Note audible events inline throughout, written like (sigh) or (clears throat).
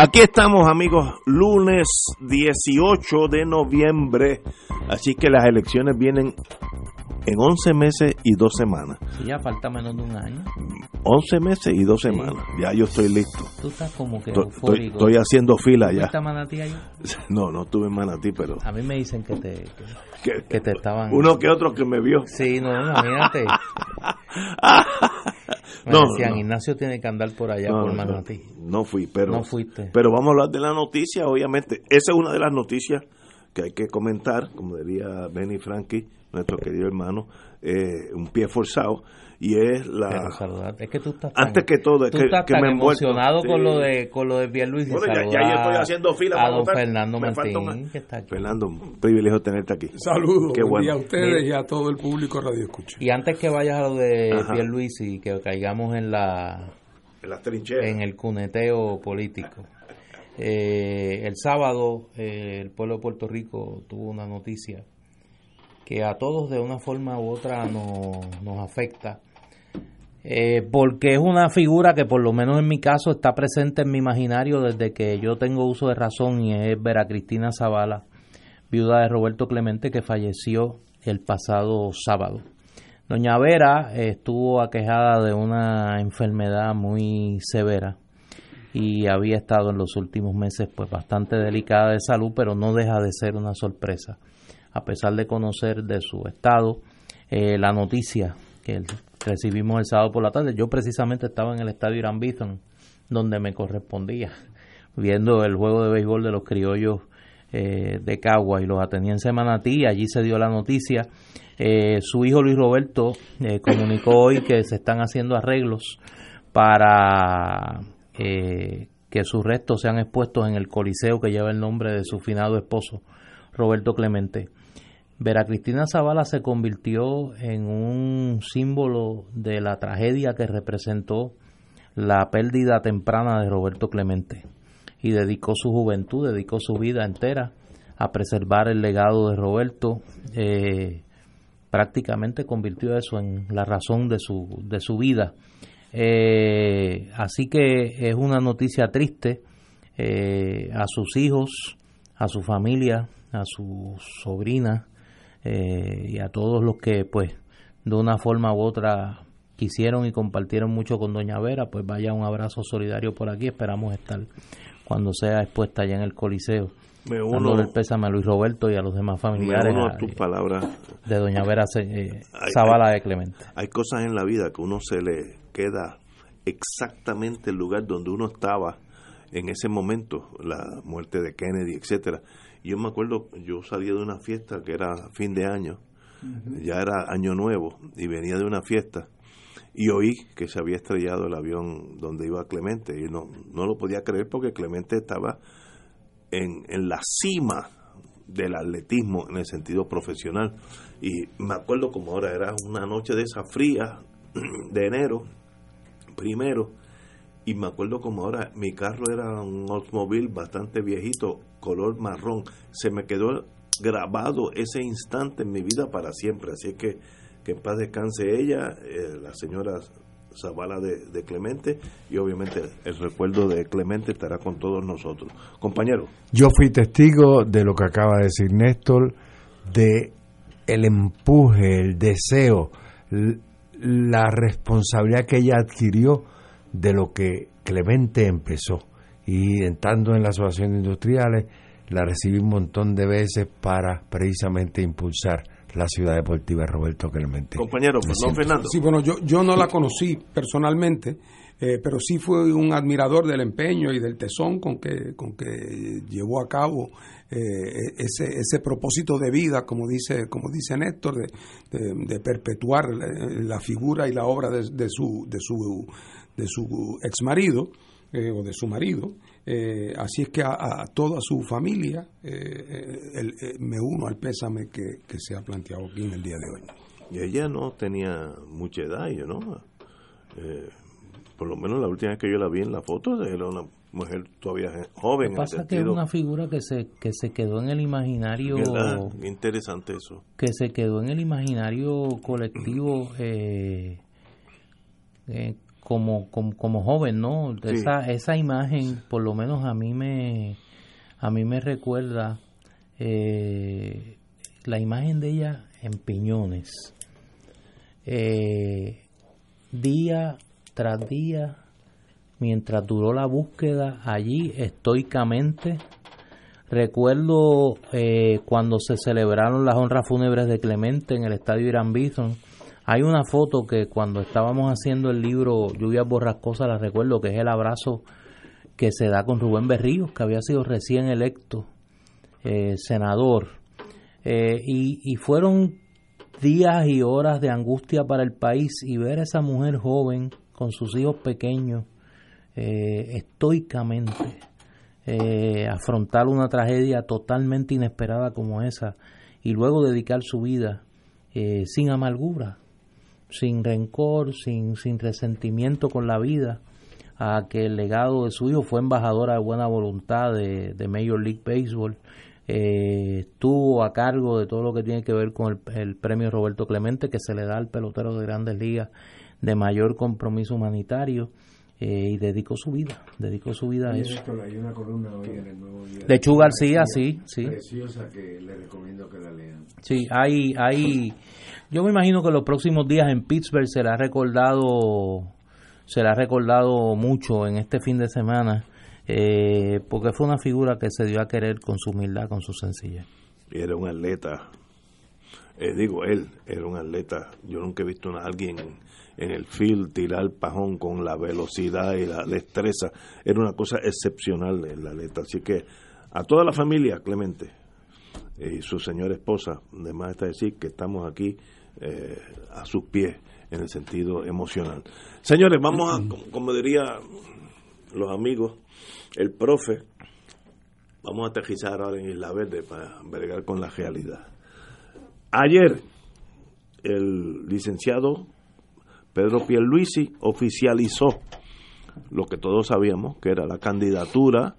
Aquí estamos amigos, lunes 18 de noviembre, así que las elecciones vienen en 11 meses y 2 semanas. Sí, ya falta menos de un año. 11 meses y 2 semanas, ya yo estoy listo. Tú estás como que Estoy, estoy haciendo fila ya. ¿Fuiste a Manatí ayer? (laughs) No, no tuve manatí, pero A mí me dicen que te, que, que- que te estaban... uno que otro que me vio. Sí, no, imagínate. (laughs) (laughs) No, decían, no. Ignacio tiene que andar por allá, No, por no, Manatí. no fui, pero No fuiste. Pero vamos a hablar de la noticia, obviamente. Esa es una de las noticias que hay que comentar, como diría Benny Frankie, nuestro querido hermano, eh, un pie forzado, y es la... Pero saludarte. Es que tú estás tan, Antes que todo, es tú que, estás que tan me emocionado con Sí. lo de con lo de Pierluisi. Bueno, ya, ya Saludar yo estoy haciendo fila a para don votar. Fernando Me falta Martín, un- que está aquí. Fernando, un privilegio tenerte aquí. Saludos, Qué buen bueno. día a ustedes Mira. y a todo el público Radio Escucha. Y antes que vayas a lo de Ajá. Pierluisi, que caigamos en la En las trincheras. en el cuneteo político. Eh, el sábado eh, el pueblo de Puerto Rico tuvo una noticia que a todos de una forma u otra nos, nos afecta, eh, porque es una figura que por lo menos en mi caso está presente en mi imaginario desde que yo tengo uso de razón y es Vera Cristina Zavala, viuda de Roberto Clemente que falleció el pasado sábado. Doña Vera eh, estuvo aquejada de una enfermedad muy severa y había estado en los últimos meses pues bastante delicada de salud, pero no deja de ser una sorpresa. A pesar de conocer de su estado, eh, la noticia recibimos el sábado por la tarde, yo precisamente estaba en el estadio Irán Bithorn, donde me correspondía, (laughs) viendo el juego de béisbol de los criollos eh, de Cagua y los atenienses de Manatí, allí se dio la noticia. Eh, su hijo Luis Roberto eh, comunicó hoy que se están haciendo arreglos para eh, que sus restos sean expuestos en el coliseo que lleva el nombre de su finado esposo, Roberto Clemente. Vera Cristina Zavala se convirtió en un símbolo de la tragedia que representó la pérdida temprana de Roberto Clemente y dedicó su juventud, dedicó su vida entera a preservar el legado de Roberto. eh, prácticamente convirtió eso en la razón de su, de su vida. Eh, así que es una noticia triste eh, a sus hijos, a su familia, a su sobrina eh, y a todos los que pues de una forma u otra quisieron y compartieron mucho con Doña Vera, pues vaya un abrazo solidario por aquí, esperamos estar cuando sea expuesta allá en el Coliseo, Me uno, el pésame a Luis Roberto y a los demás me familiares uno a- a tus palabras. de Doña Vera eh, Ay, Zavala de Clemente. Hay cosas en la vida que uno se le queda exactamente el lugar donde uno estaba en ese momento, la muerte de Kennedy, etcétera. Y yo me acuerdo, yo salía de una fiesta que era fin de año, ya era año nuevo, y venía de una fiesta y oí que se había estrellado el avión donde iba Clemente y no, no lo podía creer porque Clemente estaba en, en la cima del atletismo en el sentido profesional. Y me acuerdo como ahora era una noche de esa fría (clears throat) de enero primero y me acuerdo como ahora mi carro era un Oldsmobile bastante viejito color marrón. Se me quedó grabado ese instante en mi vida para siempre. Así que que en paz descanse ella eh, la señora Zavala de, de Clemente y obviamente el recuerdo de Clemente estará con todos nosotros. Compañero. Yo fui testigo de lo que acaba de decir Néstor, de el empuje, el deseo, la responsabilidad que ella adquirió de lo que Clemente empezó. Y entrando en la asociación de industriales, la recibí un montón de veces para precisamente impulsar la ciudad deportiva Roberto Clemente. compañero siento- Fernando Sí, bueno, yo, yo no la conocí personalmente, eh, pero sí fui un admirador del empeño y del tesón con que, con que llevó a cabo eh, ese, ese propósito de vida, como dice, como dice Néstor, de, de- de perpetuar la, la figura y la obra de, de su, de su, de su ex marido o de su marido. Eh, así es que a, toda su familia me uno al pésame que, se ha planteado aquí en el día de hoy. Y ella no tenía mucha edad, ¿no? por lo menos la última vez que yo la vi en la foto era una mujer todavía joven. Lo que pasa que es una figura que se, que se quedó en el imaginario. Interesante eso. Que se quedó en el imaginario colectivo eh, eh, como, como, joven, ¿no? Esa, esa imagen, por lo menos a mí me, a mí me recuerda eh, la imagen de ella en Piñones. día tras día mientras duró la búsqueda allí estoicamente. Recuerdo eh, cuando se celebraron las honras fúnebres de Clemente en el estadio Irán Bison. Hay una foto que cuando estábamos haciendo el libro Lluvias Borrascosas, la recuerdo, que es el abrazo que se da con Rubén Berríos, que había sido recién electo eh, senador. Eh, y, y fueron días y horas de angustia para el país y ver a esa mujer joven con sus hijos pequeños eh, estoicamente afrontar una tragedia totalmente inesperada como esa y luego dedicar su vida sin amargura, sin rencor, sin, sin resentimiento con la vida, a que el legado de su hijo fue embajadora de buena voluntad de, Major League Baseball, estuvo a cargo de todo lo que tiene que ver con el, el, premio Roberto Clemente que se le da al pelotero de grandes ligas de mayor compromiso humanitario eh, y dedicó su vida, dedicó su vida a eso. Hay una columna hoy en el Nuevo Día. De Chu García, sí, sí. Preciosa que le recomiendo que la lean. Sí, hay, hay, yo me imagino que los próximos días en Pittsburgh será recordado, será recordado mucho en este fin de semana, eh, porque fue una figura que se dio a querer con su humildad, con su sencillez. Y era un atleta, eh, digo él, era un atleta, yo nunca he visto a alguien en el field, tirar el pajón con la velocidad y la destreza. Era una cosa excepcional en la letra. Así que a toda la familia, Clemente, y su señora esposa, además está decir que estamos aquí eh, a sus pies en el sentido emocional. Señores, vamos a, como diría los amigos, el profe, vamos a aterrizar ahora en Isla Verde para bregar con la realidad. Ayer, el licenciado Pedro Pierluisi oficializó lo que todos sabíamos, que era la candidatura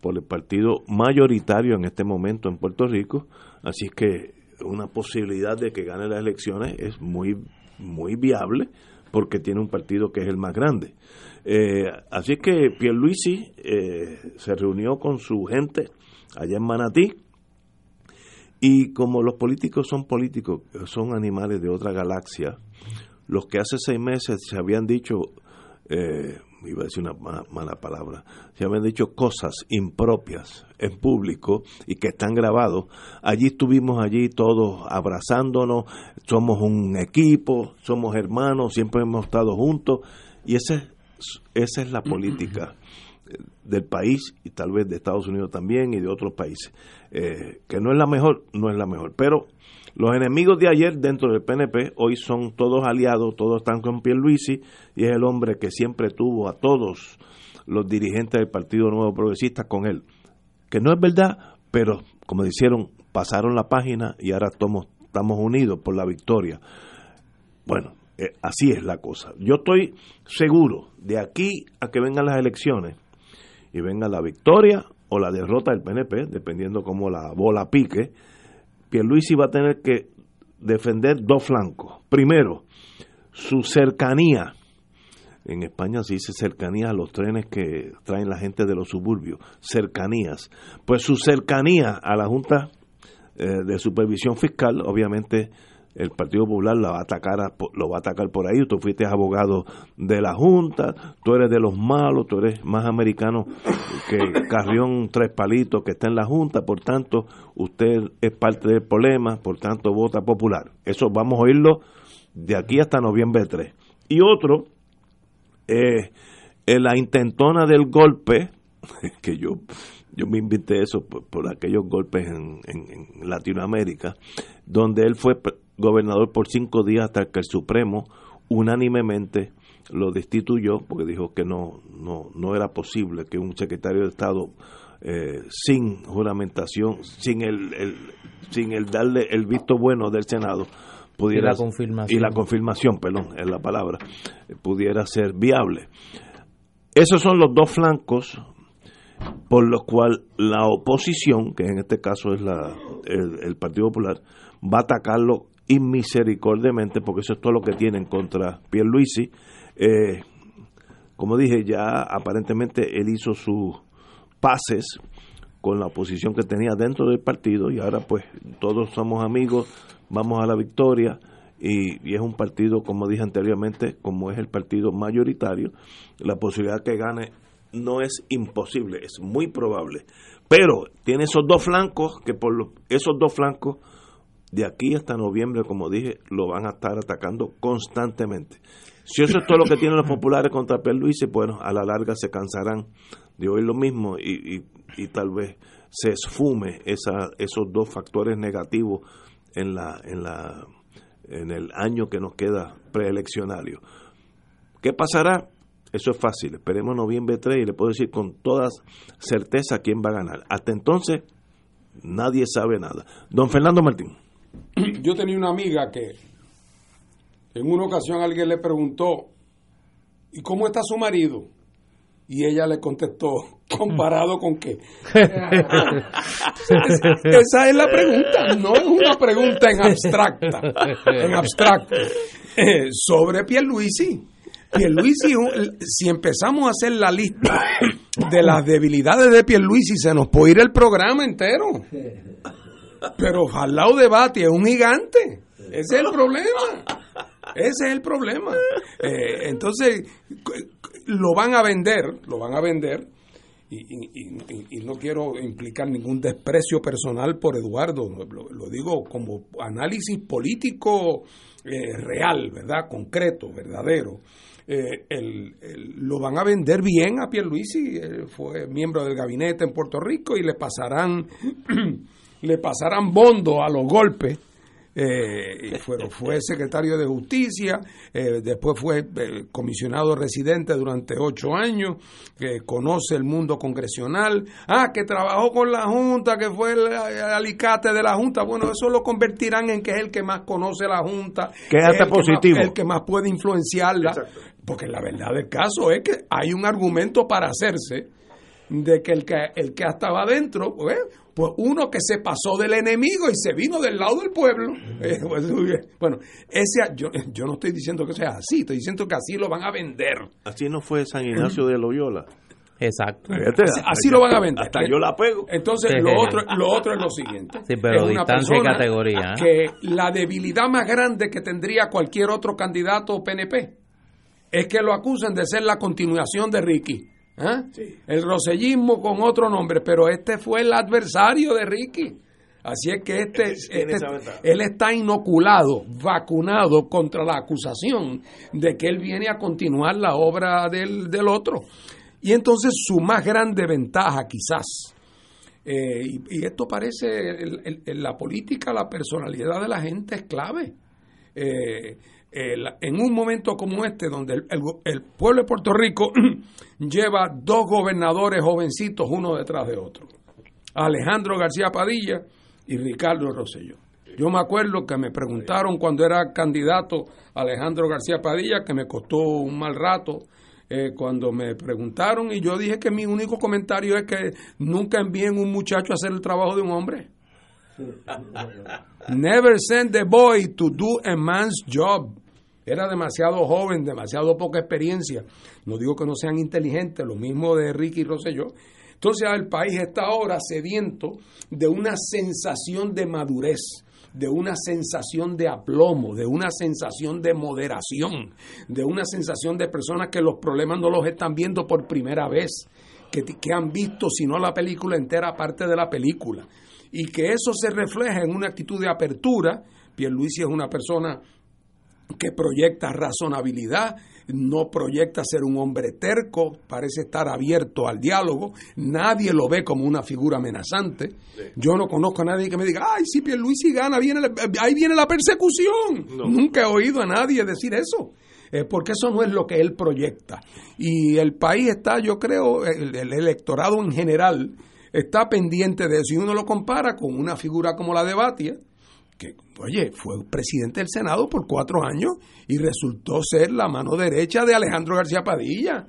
por el partido mayoritario en este momento en Puerto Rico, así que una posibilidad de que gane las elecciones es muy, muy viable porque tiene un partido que es el más grande. Eh, así que Pierluisi eh, se reunió con su gente allá en Manatí y como los políticos son políticos, son animales de otra galaxia, los que hace seis meses se habían dicho, eh, iba a decir una mala, palabra, se habían dicho cosas impropias en público y que están grabados, allí estuvimos allí todos abrazándonos, somos un equipo, somos hermanos, siempre hemos estado juntos y ese, esa es la política del país y tal vez de Estados Unidos también y de otros países. Eh, que no es la mejor, no es la mejor, pero los enemigos de ayer dentro del PNP hoy son todos aliados, todos están con Pierluisi y es el hombre que siempre tuvo a todos los dirigentes del Partido Nuevo Progresista con él. Que no es verdad, pero como dijeron, pasaron la página y ahora estamos, estamos unidos por la victoria. Bueno, eh, así es la cosa. Yo estoy seguro de aquí a que vengan las elecciones y venga la victoria o la derrota del PNP, dependiendo cómo la bola pique, Pierluisi va a tener que defender dos flancos. Primero, su cercanía. En España se dice cercanía a los trenes que traen la gente de los suburbios. Cercanías. Pues su cercanía a la Junta eh, de Supervisión Fiscal, obviamente el Partido Popular lo va a atacar lo va a atacar por ahí. Tú fuiste abogado de la junta tú eres de los malos tú eres más americano que Carrión Tres Palitos que está en la junta. Por tanto usted es parte del problema por tanto vota popular. Eso vamos a oírlo de aquí hasta noviembre 3 y otro eh, la intentona del golpe (laughs) que yo yo me invité eso por, aquellos golpes en, en, Latinoamérica, donde él fue gobernador por cinco días hasta que el Supremo unánimemente lo destituyó porque dijo que no, no, no era posible que un secretario de Estado eh, sin juramentación, sin el, el, sin el darle el visto bueno del Senado, pudiera y la confirmación, y la confirmación perdón, es la palabra, pudiera ser viable. Esos son los dos flancos por los cuales la oposición, que en este caso es la, el, Partido Popular, va a atacarlo inmisericordiamente, porque eso es todo lo que tienen contra Pierluisi. Eh, como dije, ya aparentemente él hizo sus pases con la oposición que tenía dentro del partido y ahora pues todos somos amigos, vamos a la victoria y, y, es un partido, como dije anteriormente, como es el partido mayoritario, la posibilidad que gane no es imposible, es muy probable. Pero tiene esos dos flancos que por esos dos flancos de aquí hasta noviembre, como dije, lo van a estar atacando constantemente. Si eso es todo lo que tienen los populares contra Pierluisi, bueno, a la larga se cansarán de oír lo mismo y, y, tal vez se esfume esa, esos dos factores negativos en la, en la en el año que nos queda preeleccionario. ¿Qué pasará? Eso es fácil. Esperemos noviembre 3 y le puedo decir con toda certeza quién va a ganar. Hasta entonces, nadie sabe nada. Don Fernando Martín. Yo tenía una amiga que en una ocasión alguien le preguntó, ¿y cómo está su marido? Y ella le contestó, (laughs) ¿comparado con qué? (laughs) Esa es la pregunta, no es una pregunta en abstracta, en abstracto, eh, sobre Pierluisi. Pierluisi, si empezamos a hacer la lista de las debilidades de Pierluisi, se nos puede ir el programa entero. Pero al lado de Bati es un gigante. Ese es el problema. Ese es el problema. Eh, entonces, lo van a vender, lo van a vender, y, no quiero implicar ningún desprecio personal por Eduardo, lo, digo como análisis político eh, real, ¿verdad? Concreto, verdadero. Eh, lo van a vender bien a Pierluisi, fue miembro del gabinete en Puerto Rico y le pasarán, (clears throat) le pasarán bondo a los golpes eh, fue, secretario de Justicia, eh, después fue eh, comisionado residente durante ocho años, que conoce el mundo congresional, ah, que trabajó con la Junta, que fue el, alicate de la Junta, bueno, eso lo convertirán en que es el que más conoce la Junta, que es hasta positivo. el que más puede influenciarla, porque la verdad del caso es que hay un argumento para hacerse de que el que, el que estaba adentro, pues, pues uno que se pasó del enemigo y se vino del lado del pueblo. Eh, pues, bueno, ese, yo, yo no estoy diciendo que sea así, estoy diciendo que así lo van a vender. Así no fue San Ignacio de Loyola. Exacto. Así, lo van a vender. Hasta yo la pego. Entonces, lo otro, lo otro es lo siguiente. Sí, pero distancia y categoría. ¿eh? Que la debilidad más grande que tendría cualquier otro candidato PNP es que lo acusen de ser la continuación de Ricky. ¿Eh? El rosellismo con otro nombre, pero este fue el adversario de Ricky. Así es que este, este él está inoculado, vacunado contra la acusación de que él viene a continuar la obra del, del otro. Y entonces su más grande ventaja quizás, eh, y, esto parece, en la política, la personalidad de la gente es clave. Eh, en un momento como este, donde el, pueblo de Puerto Rico (clears throat) lleva dos gobernadores jovencitos uno detrás de otro, Alejandro García Padilla y Ricardo Rosselló. Yo me acuerdo que me preguntaron cuando era candidato Alejandro García Padilla, que me costó un mal rato, eh, cuando me preguntaron y yo dije que mi único comentario es que nunca envíen un muchacho a hacer el trabajo de un hombre. (laughs) Never send the boy to do a man's job. Era demasiado joven, demasiado poca experiencia. No digo que no sean inteligentes, lo mismo de Ricky Rosselló. Entonces el país está ahora sediento de una sensación de madurez, de una sensación de aplomo, de una sensación de moderación, de una sensación de personas que los problemas no los están viendo por primera vez, que, que han visto, si no la película entera, parte de la película. Y que eso se refleja en una actitud de apertura. Pierluisi es una persona que proyecta razonabilidad, no proyecta ser un hombre terco, parece estar abierto al diálogo, nadie lo ve como una figura amenazante. Yo no conozco a nadie que me diga, ay, si Pierluisi gana, viene ahí viene la persecución. Nunca he oído a nadie decir eso. eh, porque eso no es lo que él proyecta. Y el país está, yo creo, el, electorado en general está pendiente de eso. Y uno lo compara con una figura como la de Batia, que, oye, fue presidente del Senado por cuatro años y resultó ser la mano derecha de Alejandro García Padilla.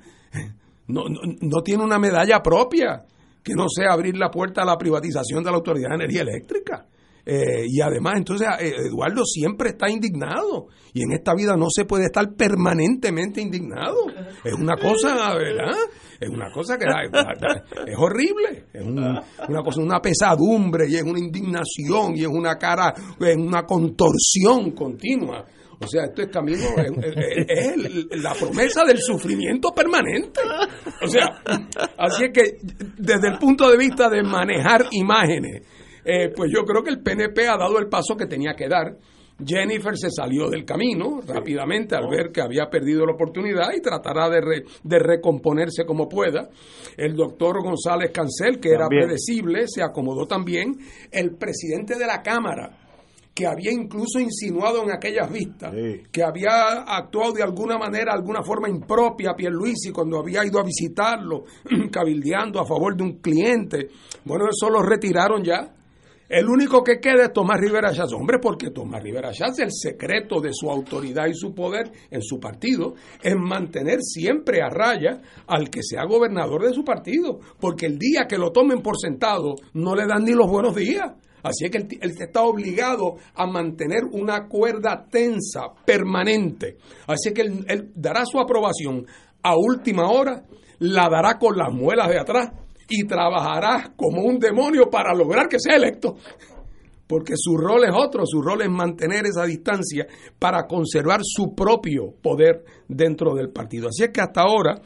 No, no, tiene una medalla propia que no sea abrir la puerta a la privatización de la Autoridad de Energía Eléctrica. Eh, y además, entonces, eh, Eduardo siempre está indignado. Y en esta vida no se puede estar permanentemente indignado. Es una cosa, ¿verdad? Es una cosa que es horrible. Es una cosa, una pesadumbre y es una indignación y es una cara, es una contorsión continua. O sea, esto es camino, es, la promesa del sufrimiento permanente. O sea, así es que desde el punto de vista de manejar imágenes, eh, pues yo creo que el PNP ha dado el paso que tenía que dar. Jennifer se salió del camino rápidamente al ver que había perdido la oportunidad y tratará de, de recomponerse como pueda. El doctor González Cancel, que era predecible, se acomodó también. El presidente de la Cámara, que había incluso insinuado en aquellas vistas, que había actuado de alguna manera, alguna forma impropia a Pierluisi cuando había ido a visitarlo, (clears throat) cabildeando a favor de un cliente. Bueno, eso lo retiraron ya el único que queda es Tomás Rivera Chávez. Hombre, porque Tomás Rivera Chávez, el secreto de su autoridad y su poder en su partido es mantener siempre a raya al que sea gobernador de su partido. Porque el día que lo tomen por sentado, no le dan ni los buenos días. Así es que él, está obligado a mantener una cuerda tensa, permanente. Así es que él dará su aprobación a última hora, la dará con las muelas de atrás y trabajará como un demonio para lograr que sea electo. Porque su rol es otro, su rol es mantener esa distancia para conservar su propio poder dentro del partido. Así es que hasta ahora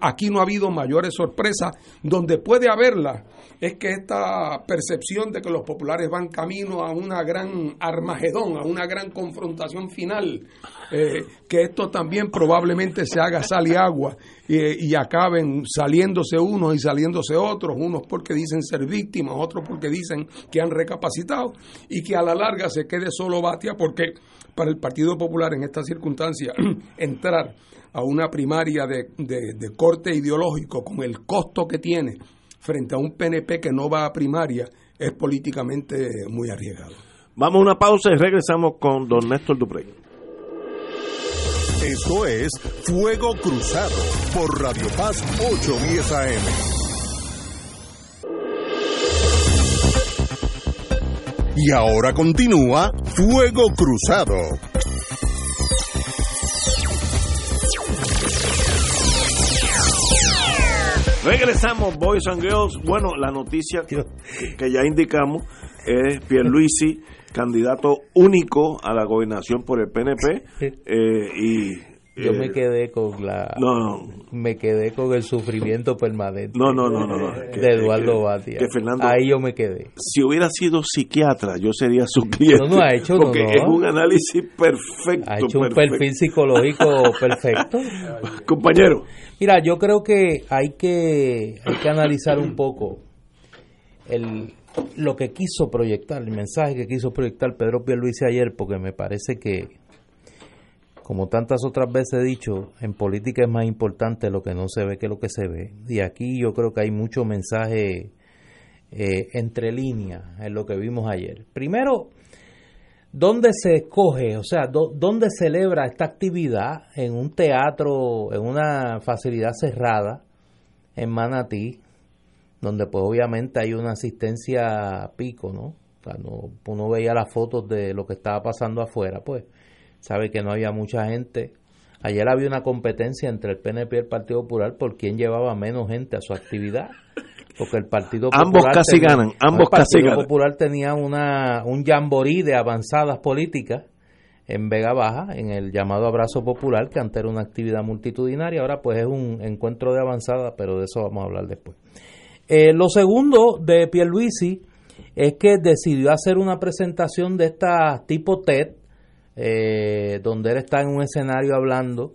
aquí no ha habido mayores sorpresas. Donde puede haberla es que esta percepción de que los populares van camino a una gran armagedón, a una gran confrontación final, eh, que esto también probablemente se haga sal y agua y, acaben saliéndose unos y saliéndose otros, unos porque dicen ser víctimas, otros porque dicen que han recapacitado y que a la larga se quede solo Batia porque para el Partido Popular en esta circunstancia (clears throat) entrar a una primaria de, de corte ideológico con el costo que tiene frente a un PNP que no va a primaria es políticamente muy arriesgado. Vamos a una pausa y regresamos con don Néstor Duprey. Esto es Fuego Cruzado por Radio Paz 810 AM. Y ahora continúa Fuego Cruzado. Regresamos, Boys and Girls. Bueno, la noticia que, ya indicamos es Pierluisi, candidato único a la gobernación por el PNP. Eh, y yo me eh, quedé con la no, me quedé con el sufrimiento permanente no no no no, de Eduardo Batia. ahí yo me quedé. si hubiera sido psiquiatra yo sería su cliente no no ha hecho porque es un análisis perfecto ha hecho un perfil psicológico perfecto. (laughs) Compañero. Mira, yo creo que hay que, hay que analizar un poco el, lo que quiso proyectar, el mensaje que quiso proyectar Pedro Pierluisi ayer, porque me parece que, como tantas otras veces he dicho, en política es más importante lo que no se ve que lo que se ve. Y aquí yo creo que hay mucho mensaje eh, entre líneas en lo que vimos ayer. Primero, ¿Dónde se escoge, o sea, dónde celebra esta actividad? En un teatro, en una facilidad cerrada, en Manatí, donde pues obviamente hay una asistencia pico, ¿no? O sea, no, uno veía las fotos de lo que estaba pasando afuera, pues sabe que no había mucha gente. Ayer había una competencia entre el PNP y el Partido Popular por quién llevaba menos gente a su actividad. Porque el Partido Popular ambos casi ganan ambos el Partido Popular tenía una un jamboree de avanzadas políticas en Vega Baja en el llamado Abrazo Popular que antes era una actividad multitudinaria ahora pues es un encuentro de avanzada pero de eso vamos a hablar después. Eh, lo segundo de Pierluisi es que decidió hacer una presentación de esta tipo TED eh, donde él está en un escenario hablando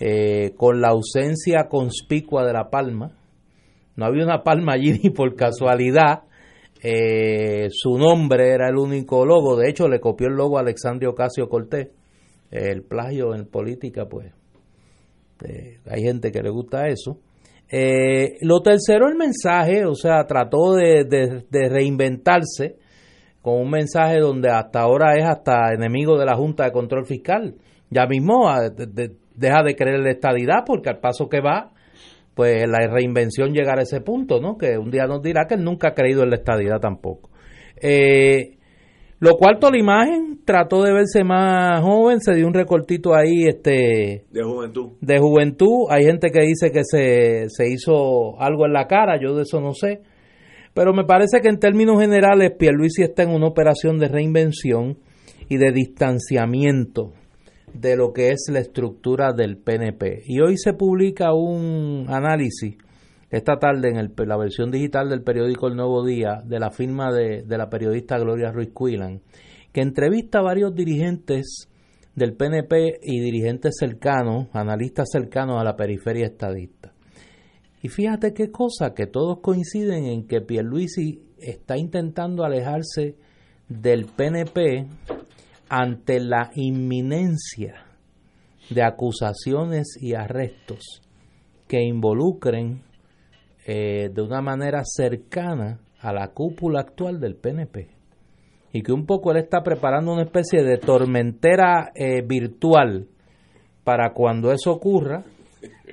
eh, con la ausencia conspicua de la palma no había una palma allí (laughs) ni por casualidad. Eh, su nombre era el único logo. De hecho, le copió el logo a Alexandria Ocasio Cortés, el plagio en política, pues eh, hay gente que le gusta eso. Lo tercero, el mensaje, o sea, trató de, de, reinventarse con un mensaje donde hasta ahora es hasta enemigo de la Junta de Control Fiscal. Ya mismo ah, deja de creer en la estadidad porque al paso que va, pues la reinvención llegará a ese punto, ¿no? Que un día nos dirá que él nunca ha creído en la estadidad tampoco. Eh, lo cuarto, la imagen trató de verse más joven, se dio un recortito ahí este de juventud. De juventud, hay gente que dice que se, se hizo algo en la cara, yo de eso no sé. Pero me parece que en términos generales Pierluisi está en una operación de reinvención y de distanciamiento de lo que es la estructura del PNP. Y hoy se publica un análisis esta tarde en el, la versión digital del periódico El Nuevo Día de la firma de, la periodista Gloria Ruiz Cuilan, que entrevista a varios dirigentes del PNP y dirigentes cercanos, analistas cercanos a la periferia estadista. Y fíjate qué cosa, que todos coinciden en que Pierluisi está intentando alejarse del PNP ante la inminencia de acusaciones y arrestos que involucren eh, de una manera cercana a la cúpula actual del PNP y que un poco él está preparando una especie de tormentera eh, virtual para cuando eso ocurra.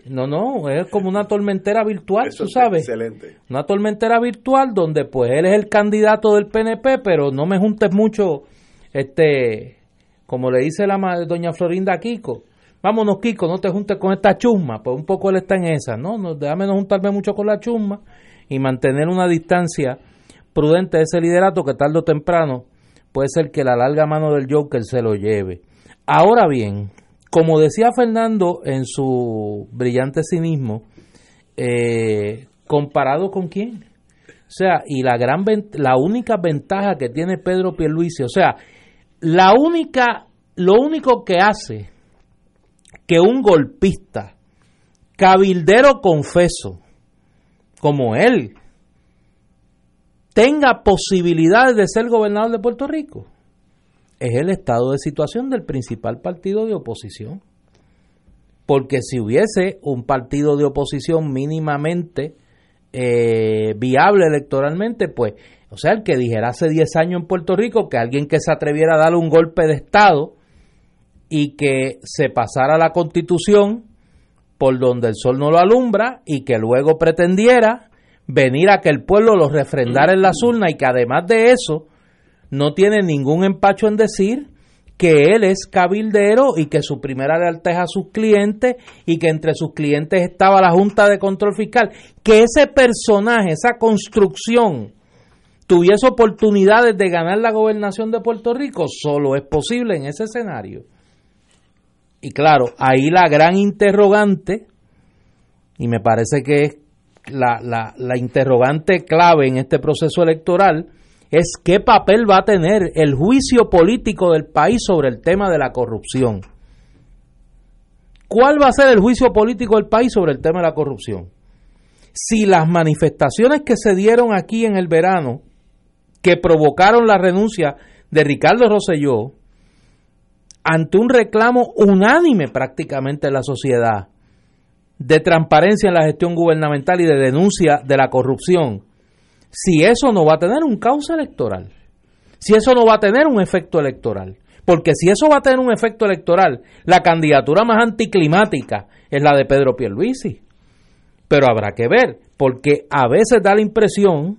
No, no, es como una tormentera virtual, tú sabes. Excelente. Una tormentera virtual donde pues él es el candidato del PNP, pero no me juntes mucho, este, como le dice la doña Florinda Kiko, vámonos Kiko, no te juntes con esta chusma, pues un poco él está en esa, no, no déjame no juntarme mucho con la chusma y mantener una distancia prudente de ese liderato que tarde o temprano puede ser que la larga mano del Joker se lo lleve. Ahora bien, como decía Fernando en su brillante cinismo, eh, comparado con quién? O sea, y la gran la única ventaja que tiene Pedro Pierluisi, o sea, la única lo único que hace que un golpista, cabildero confeso, como él, tenga posibilidades de ser gobernador de Puerto Rico, es el estado de situación del principal partido de oposición. Porque si hubiese un partido de oposición mínimamente eh, viable electoralmente, pues, o sea, el que dijera hace 10 años en Puerto Rico que alguien que se atreviera a darle un golpe de Estado y que se pasara la constitución por donde el sol no lo alumbra y que luego pretendiera venir a que el pueblo lo refrendara en las urnas y que además de eso no tiene ningún empacho en decir que él es cabildero y que su primera lealtad es a sus clientes y que entre sus clientes estaba la Junta de Control Fiscal, que ese personaje, esa construcción tuviese oportunidades de ganar la gobernación de Puerto Rico, solo es posible en ese escenario. Y claro, ahí la gran interrogante, y me parece que es la, la, la interrogante clave en este proceso electoral, es qué papel va a tener el juicio político del país sobre el tema de la corrupción. ¿Cuál va a ser el juicio político del país sobre el tema de la corrupción? Si las manifestaciones que se dieron aquí en el verano, que provocaron la renuncia de Ricardo Rosselló, ante un reclamo unánime prácticamente en la sociedad de transparencia en la gestión gubernamental y de denuncia de la corrupción, si eso no va a tener un causa electoral, si eso no va a tener un efecto electoral, porque si eso va a tener un efecto electoral, la candidatura más anticlimática es la de Pedro Pierluisi. Pero habrá que ver, porque a veces da la impresión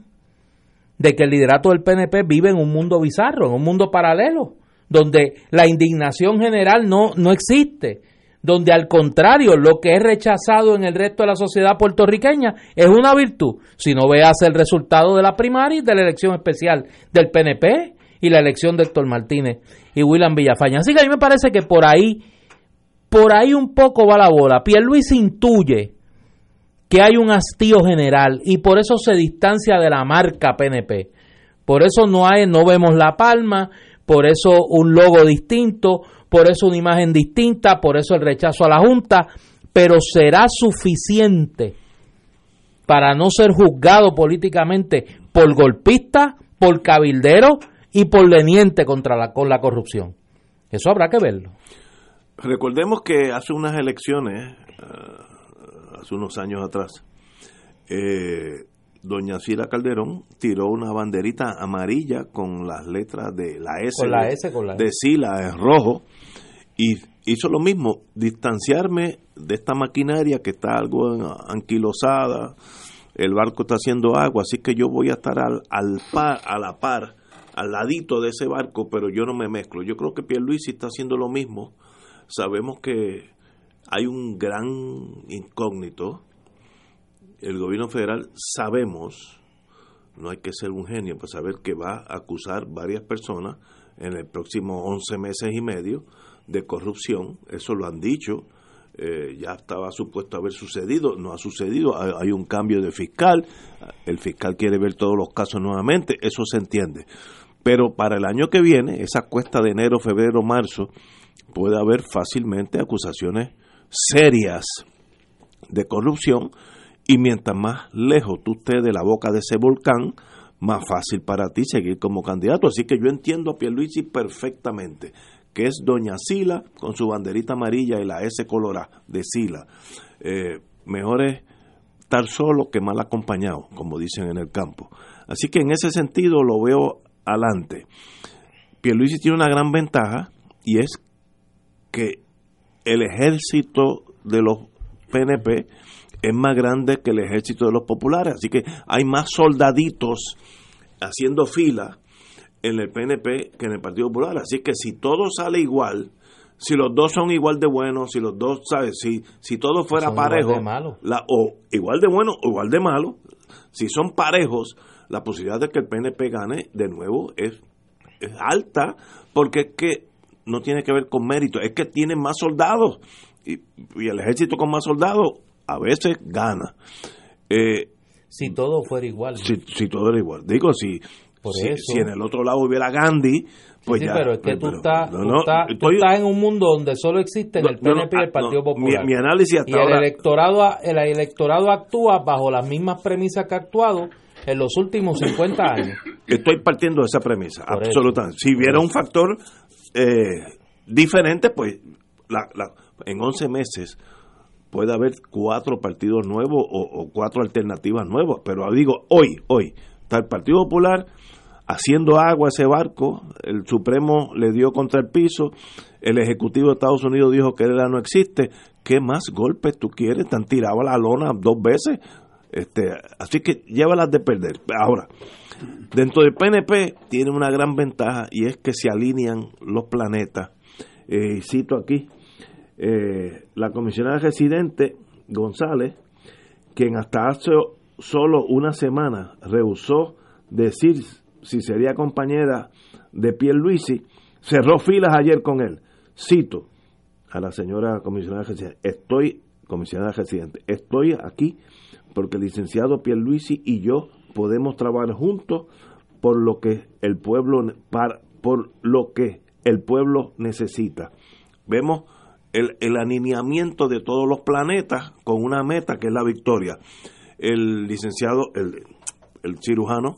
de que el liderato del PNP vive en un mundo bizarro, en un mundo paralelo donde la indignación general no, no existe, donde al contrario, lo que es rechazado en el resto de la sociedad puertorriqueña es una virtud. Si no veas el resultado de la primaria y de la elección especial del PNP y la elección de Héctor Martínez y William Villafaña. Así que a mí me parece que por ahí, por ahí un poco va la bola. Luis intuye que hay un hastío general y por eso se distancia de la marca PNP. Por eso no hay, no vemos la palma, por eso un logo distinto, por eso una imagen distinta, por eso el rechazo a la Junta, pero será suficiente para no ser juzgado políticamente por golpista, por cabildero y por leniente contra la, con la corrupción. Eso habrá que verlo. Recordemos que hace unas elecciones, uh, hace unos años atrás, eh, doña Sila Calderón tiró una banderita amarilla con las letras de la S, Con la S, con la de. Sila en rojo y hizo lo mismo, distanciarme de esta maquinaria que está algo anquilosada, el barco está haciendo agua, así que yo voy a estar al, al par, a la par, al ladito de ese barco, pero yo no me mezclo. Yo creo que Pierluisi está haciendo lo mismo. Sabemos que hay un gran incógnito. El gobierno federal sabemos, no hay que ser un genio para saber que va a acusar varias personas en el próximo 11 meses y medio de corrupción, eso lo han dicho, eh, ya estaba supuesto haber sucedido, no ha sucedido, hay, hay un cambio de fiscal, el fiscal quiere ver todos los casos nuevamente, eso se entiende. Pero para el año que viene, esa cuesta de enero, febrero, marzo, puede haber fácilmente acusaciones serias de corrupción y mientras más lejos tú estés de la boca de ese volcán, más fácil para ti seguir como candidato. Así que yo entiendo a Pierluisi perfectamente, que es Doña Sila con su banderita amarilla y la S colorada de Sila. Eh, mejor es estar solo que mal acompañado, como dicen en el campo. Así que en ese sentido lo veo adelante. Pierluisi tiene una gran ventaja y es que el ejército de los PNP es más grande que el ejército de los populares, así que hay más soldaditos haciendo fila en el PNP que en el Partido Popular, así que si todo sale igual, si los dos son igual de buenos, si los dos, ¿sabes? Si, si todo fuera Son igual parejo, de malos. la, o igual de bueno o igual de malo, si son parejos, la posibilidad de que el PNP gane de nuevo es, es alta, porque es que no tiene que ver con mérito, es que tienen más soldados y, y el ejército con más soldados a veces gana. Eh, Si todo fuera igual. si, si todo era igual. Digo, si, si, en el otro lado hubiera Gandhi, pues sí, ya. pero es que tú, pero- estás, no, tú estás- tú estoy- estás en un mundo donde solo existen el no, PNP y el ah, Partido no, Popular. Mi, mi análisis hasta y el electorado, el electorado actúa bajo las mismas premisas que ha actuado en los últimos 50 años. Estoy partiendo de esa premisa, Por eso. absolutamente. Si hubiera un factor eh, diferente, pues la, la- en 11 meses puede haber cuatro partidos nuevos o, cuatro alternativas nuevas. Pero digo, hoy, hoy, está el Partido Popular haciendo agua ese barco, el Supremo le dio contra el piso, el Ejecutivo de Estados Unidos dijo que él no existe. ¿Qué más golpes tú quieres? Te han tirado a la lona dos veces. Este, así que llévalas de perder. Ahora, dentro del PNP tiene una gran ventaja y es que se alinean los planetas. Eh, cito aquí, eh, la comisionada residente González, quien hasta hace solo una semana rehusó decir si sería compañera de Pierluisi, cerró filas ayer con él. Cito a la señora comisionada residente, estoy, comisionada residente, estoy aquí porque el licenciado Pierluisi y yo podemos trabajar juntos por lo que el pueblo para, por lo que el pueblo necesita. Vemos el, el alineamiento de todos los planetas con una meta que es la victoria. El licenciado, el, el cirujano,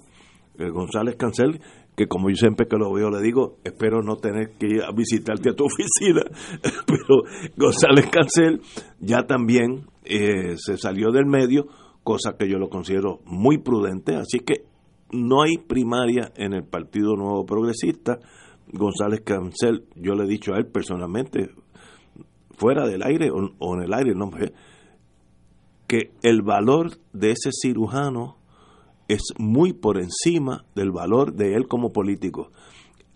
el González Cancel, que como yo siempre que lo veo le digo, espero no tener que ir a visitarte a tu (laughs) oficina, pero González Cancel ya también eh, se salió del medio, cosa que yo lo considero muy prudente, así que no hay primaria en el Partido Nuevo Progresista. González Cancel, yo le he dicho a él personalmente, fuera del aire o, en el aire, no, que el valor de ese cirujano es muy por encima del valor de él como político.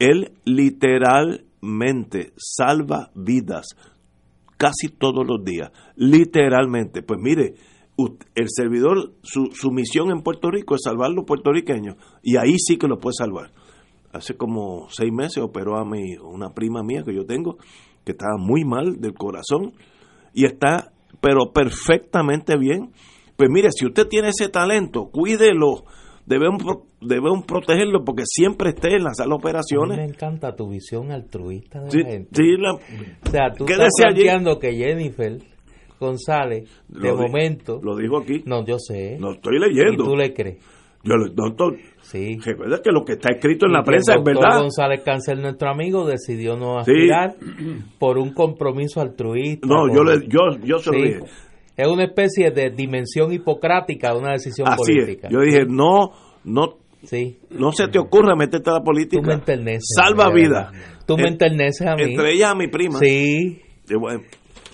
Él literalmente salva vidas casi todos los días, literalmente. Pues mire, el servidor, su, su misión en Puerto Rico es salvar a los puertorriqueños y ahí sí que lo puede salvar. Hace como seis meses operó a mi, una prima mía que yo tengo, que estaba muy mal del corazón y está, pero perfectamente bien. Pues mire, si usted tiene ese talento, cuídelo, debemos, debemos protegerlo porque siempre esté en la sala de A mí me operaciones. encanta tu visión altruista de Sí, la gente. sí, la- O sea, que Jennifer González, de Lo di- momento... lo dijo aquí. No, yo sé. No estoy y leyendo. tú le crees. Yo, doctor, Sí. recuerda que lo que está escrito en la Y prensa el es verdad. González Cáncer, nuestro amigo, decidió no aspirar por un compromiso altruista. No, yo, le, yo, yo se lo Sí. dije. Es una especie de dimensión hipocrática de una decisión Así política. es. Yo dije, no, no, Sí. no se te ocurra meterte a la Tú política. me enterneces. Salva vida. Tú me En- enterneces a mí. Entre ellas a mi prima. Sí. Bueno,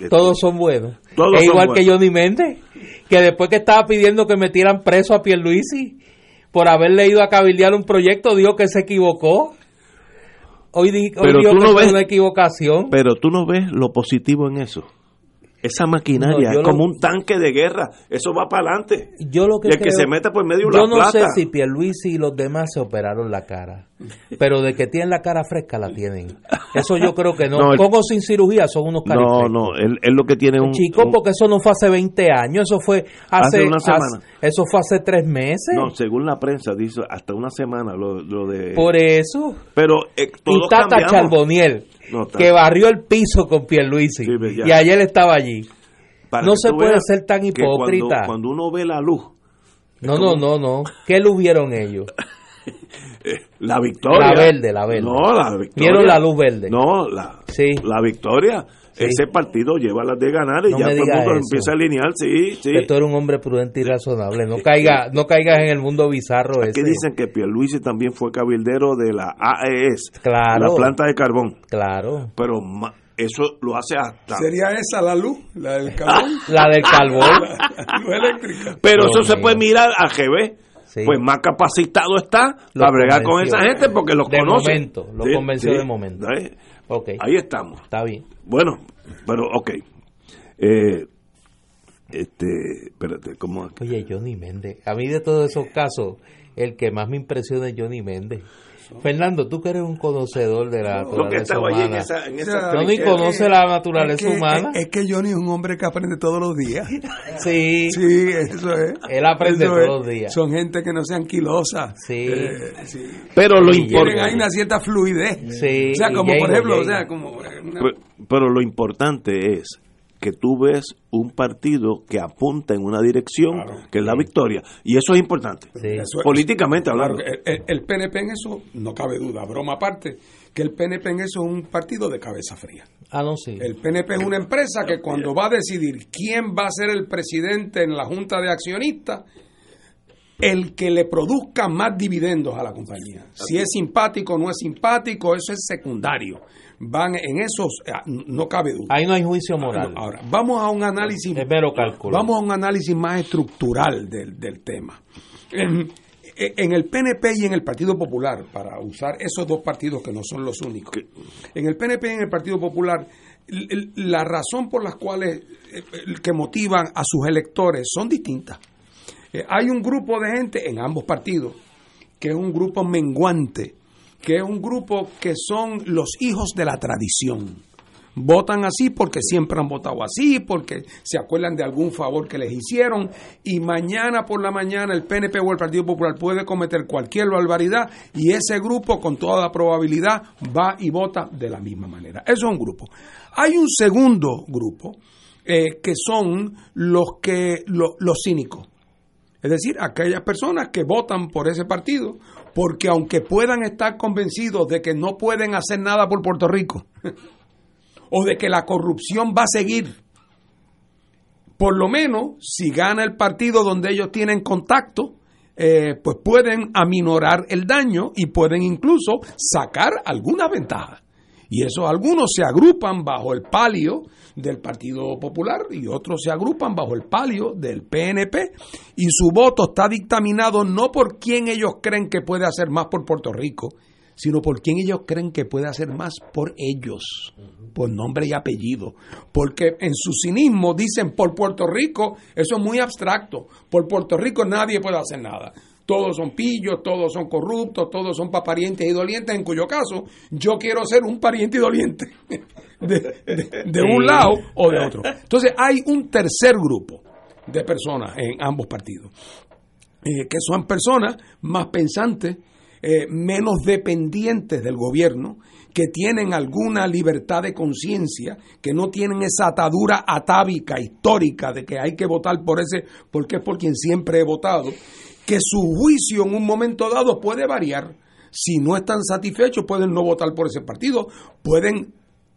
Todos son buenos. Todos es son igual buenos. que Johnny Méndez, que después que estaba pidiendo que metieran preso a Pierluisi por haber leído a cabildear un proyecto, dijo que se equivocó. Hoy, di- hoy dijo que fue una equivocación. Pero tú no ves lo positivo en eso. Esa maquinaria No, yo es como lo- un tanque de guerra. Eso va para adelante. Yo lo que Y el que se meta por medio Yo la no plata. sé si Pierluisi y los demás se operaron la cara, pero de que tienen la cara fresca la tienen. Eso yo creo que no. (laughs) No, sin cirugía son unos No, carifrescos. no, él, él lo que tiene un... Chico, un- porque eso no fue hace 20 años, eso fue hace, Hace una hace- semana. eso fue hace tres meses. No, según la prensa dice hasta una semana lo, lo de... Por eso. Pero eh, Y todos Tata cambiamos. Charboniel, No, que barrió el piso con Pierluisi. Sí, y ayer estaba allí. Para no se puede ser tan hipócrita. Cuando, cuando uno ve la luz, No, no, no, no. ¿Qué lo vieron ellos? (laughs) eh, la victoria... La verde, la verde. No, la victoria... Vieron la luz verde. No, la, Sí. la victoria... Sí. Ese partido lleva las de ganar y No ya todo el mundo eso. empieza a alinear, sí, sí. Que tú eres un hombre prudente y razonable. No caiga, no caigas en el mundo bizarro ese. Aquí dicen que Pierluisi también fue cabildero de la AES, Claro. la planta de carbón. Claro. Pero ma- eso lo hace hasta... ¿Sería esa la luz? ¿La del carbón? (laughs) La del carbón. (laughs) la luz eléctrica. Pero Dios eso se puede mirar al GB. Sí. Pues más capacitado está Lo para bregar con esa gente porque los De conoce. momento, lo convenció de momento. Ok. ahí estamos. Está bien. Bueno, pero ok. Eh, este, espérate, ¿cómo? Oye, Johnny Méndez. A mí de todos esos casos, el que más me impresiona es Johnny Méndez. Fernando, tú que eres un conocedor de la Lo que naturaleza estaba allí en humana. esa, en O esa sea, Johnny trinchera. conoce la naturaleza es que, humana. Es, es que Johnny es un hombre que aprende todos los días. (laughs) Sí, Sí, eso es. Él aprende Eso todos es. los días. Son gente que no sean quilosas. Sí. Eh, sí. Pero lo importante, una cierta fluidez. Sí, O sea, como por ejemplo, o sea, como una- pero, pero lo importante es que tú ves un partido que apunta en una dirección que es la victoria y eso es importante Sí. Eso es- políticamente Claro, el, el- el PNP en eso no cabe duda, broma aparte, que el PNP en eso es un partido de cabeza fría. Ah, no, sí. El PNP es una empresa que cuando va a decidir quién va a ser el presidente en la junta de accionistas, el que le produzca más dividendos a la compañía. Si es simpático o no es simpático, eso es secundario. Van en esos, ah, no cabe duda. Ahí no hay juicio moral. Ahora, vamos a un análisis Es mero cálculo. Vamos a un análisis más estructural del, del tema. En, en el PNP y en el Partido Popular, para usar esos dos partidos que no son los únicos, en el PNP y en el Partido Popular, la razón por las cuales eh, eh, que motivan a sus electores son distintas. Eh, hay un grupo de gente en ambos partidos que es un grupo menguante, que es un grupo que son los hijos de la tradición. Votan así porque siempre han votado así, porque se acuerdan de algún favor que les hicieron y mañana por la mañana el PNP o el Partido Popular puede cometer cualquier barbaridad y ese grupo con toda probabilidad va y vota de la misma manera. Eso es un grupo. Hay un segundo grupo eh, que son los que lo- los cínicos. Es decir, aquellas personas que votan por ese partido, porque aunque puedan estar convencidos de que no pueden hacer nada por Puerto Rico, (laughs) o de que la corrupción va a seguir, por lo menos si gana el partido donde ellos tienen contacto, eh, pues pueden aminorar el daño y pueden incluso sacar alguna ventaja. Y esos algunos se agrupan bajo el palio del Partido Popular y otros se agrupan bajo el palio del PNP y su voto está dictaminado no por quién ellos creen que puede hacer más por Puerto Rico, sino por quién ellos creen que puede hacer más por ellos, por nombre y apellido. Porque en su cinismo dicen por Puerto Rico, eso es muy abstracto, por Puerto Rico nadie puede hacer nada. Todos son pillos, todos son corruptos, todos son paparientes y dolientes, en cuyo caso yo quiero ser un pariente y doliente (laughs) de, de- de un lado o de otro. Entonces hay un tercer grupo de personas en ambos partidos, eh, que son personas más pensantes, eh, menos dependientes del gobierno, que tienen alguna libertad de conciencia, que no tienen esa atadura atávica histórica de que hay que votar por ese, porque es por quien siempre he votado, que su juicio en un momento dado puede variar. Si no están satisfechos, pueden no votar por ese partido, pueden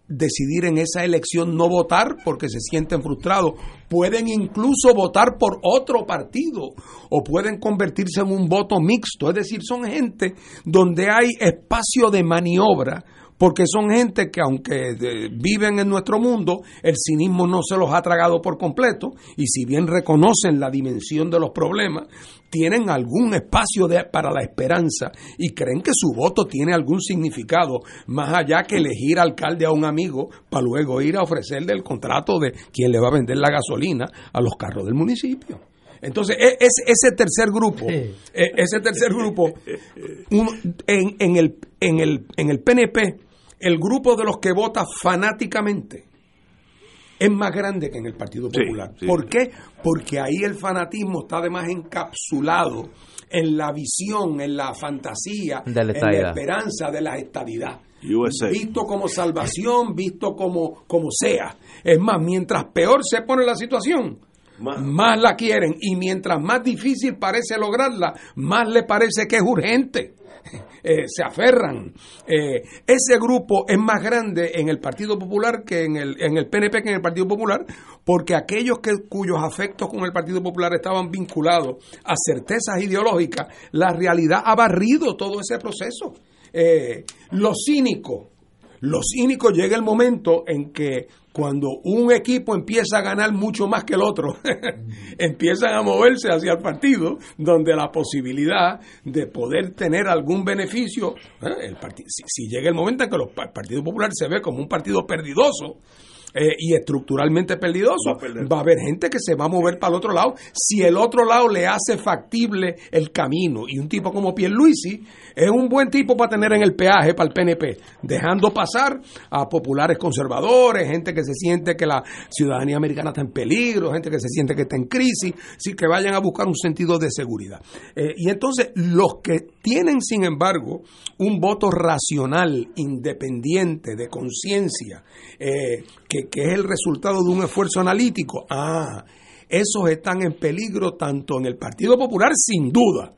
decidir en esa elección no votar porque se sienten frustrados. Pueden incluso votar por otro partido o pueden convertirse en un voto mixto. Es decir, son gente donde hay espacio de maniobra porque son gente que aunque eh, viven en nuestro mundo, el cinismo no se los ha tragado por completo y si bien reconocen la dimensión de los problemas, tienen algún espacio para la esperanza y creen que su voto tiene algún significado, más allá que elegir alcalde a un amigo para luego ir a ofrecerle el contrato de quien le va a vender la gasolina a los carros del municipio. Entonces, e, es, ese tercer grupo, e, ese tercer grupo, en, en, el, en, el, en el PNP, el grupo de los que vota fanáticamente es más grande que en el Partido Popular. ¿Por qué? Porque ahí el fanatismo está además encapsulado en la visión, en la fantasía, en la esperanza de la estadidad. Visto como salvación, visto como, como sea. Es más, mientras peor se pone la situación, más la quieren. Y mientras más difícil parece lograrla, más le parece que es urgente. (laughs) Eh, se aferran. Eh, ese grupo es más grande en el Partido Popular que en el, en el PNP que en el Partido Popular, porque aquellos que, cuyos afectos con el Partido Popular estaban vinculados a certezas ideológicas, la realidad ha barrido todo ese proceso. Eh, los cínicos, los llega el momento en que cuando un equipo empieza a ganar mucho más que el otro, (laughs) empiezan a moverse hacia el partido, donde la posibilidad de poder tener algún beneficio, ¿eh? el si, si, llega el momento en que el Partido Popular se ve como un partido perdidoso, eh, y estructuralmente perdidoso, va a, haber gente que se va a mover para el otro lado si el otro lado le hace factible el camino. Y un tipo como Pierluisi es un buen tipo para tener en el peaje para el PNP, dejando pasar a populares conservadores, gente que se siente que la ciudadanía americana está en peligro, gente que se siente que está en crisis, sí, que vayan a buscar un sentido de seguridad. Eh, y entonces los que tienen, sin embargo, un voto racional, independiente, de conciencia, eh, que, es el resultado de un esfuerzo analítico, ah, esos están en peligro tanto en el Partido Popular, sin duda,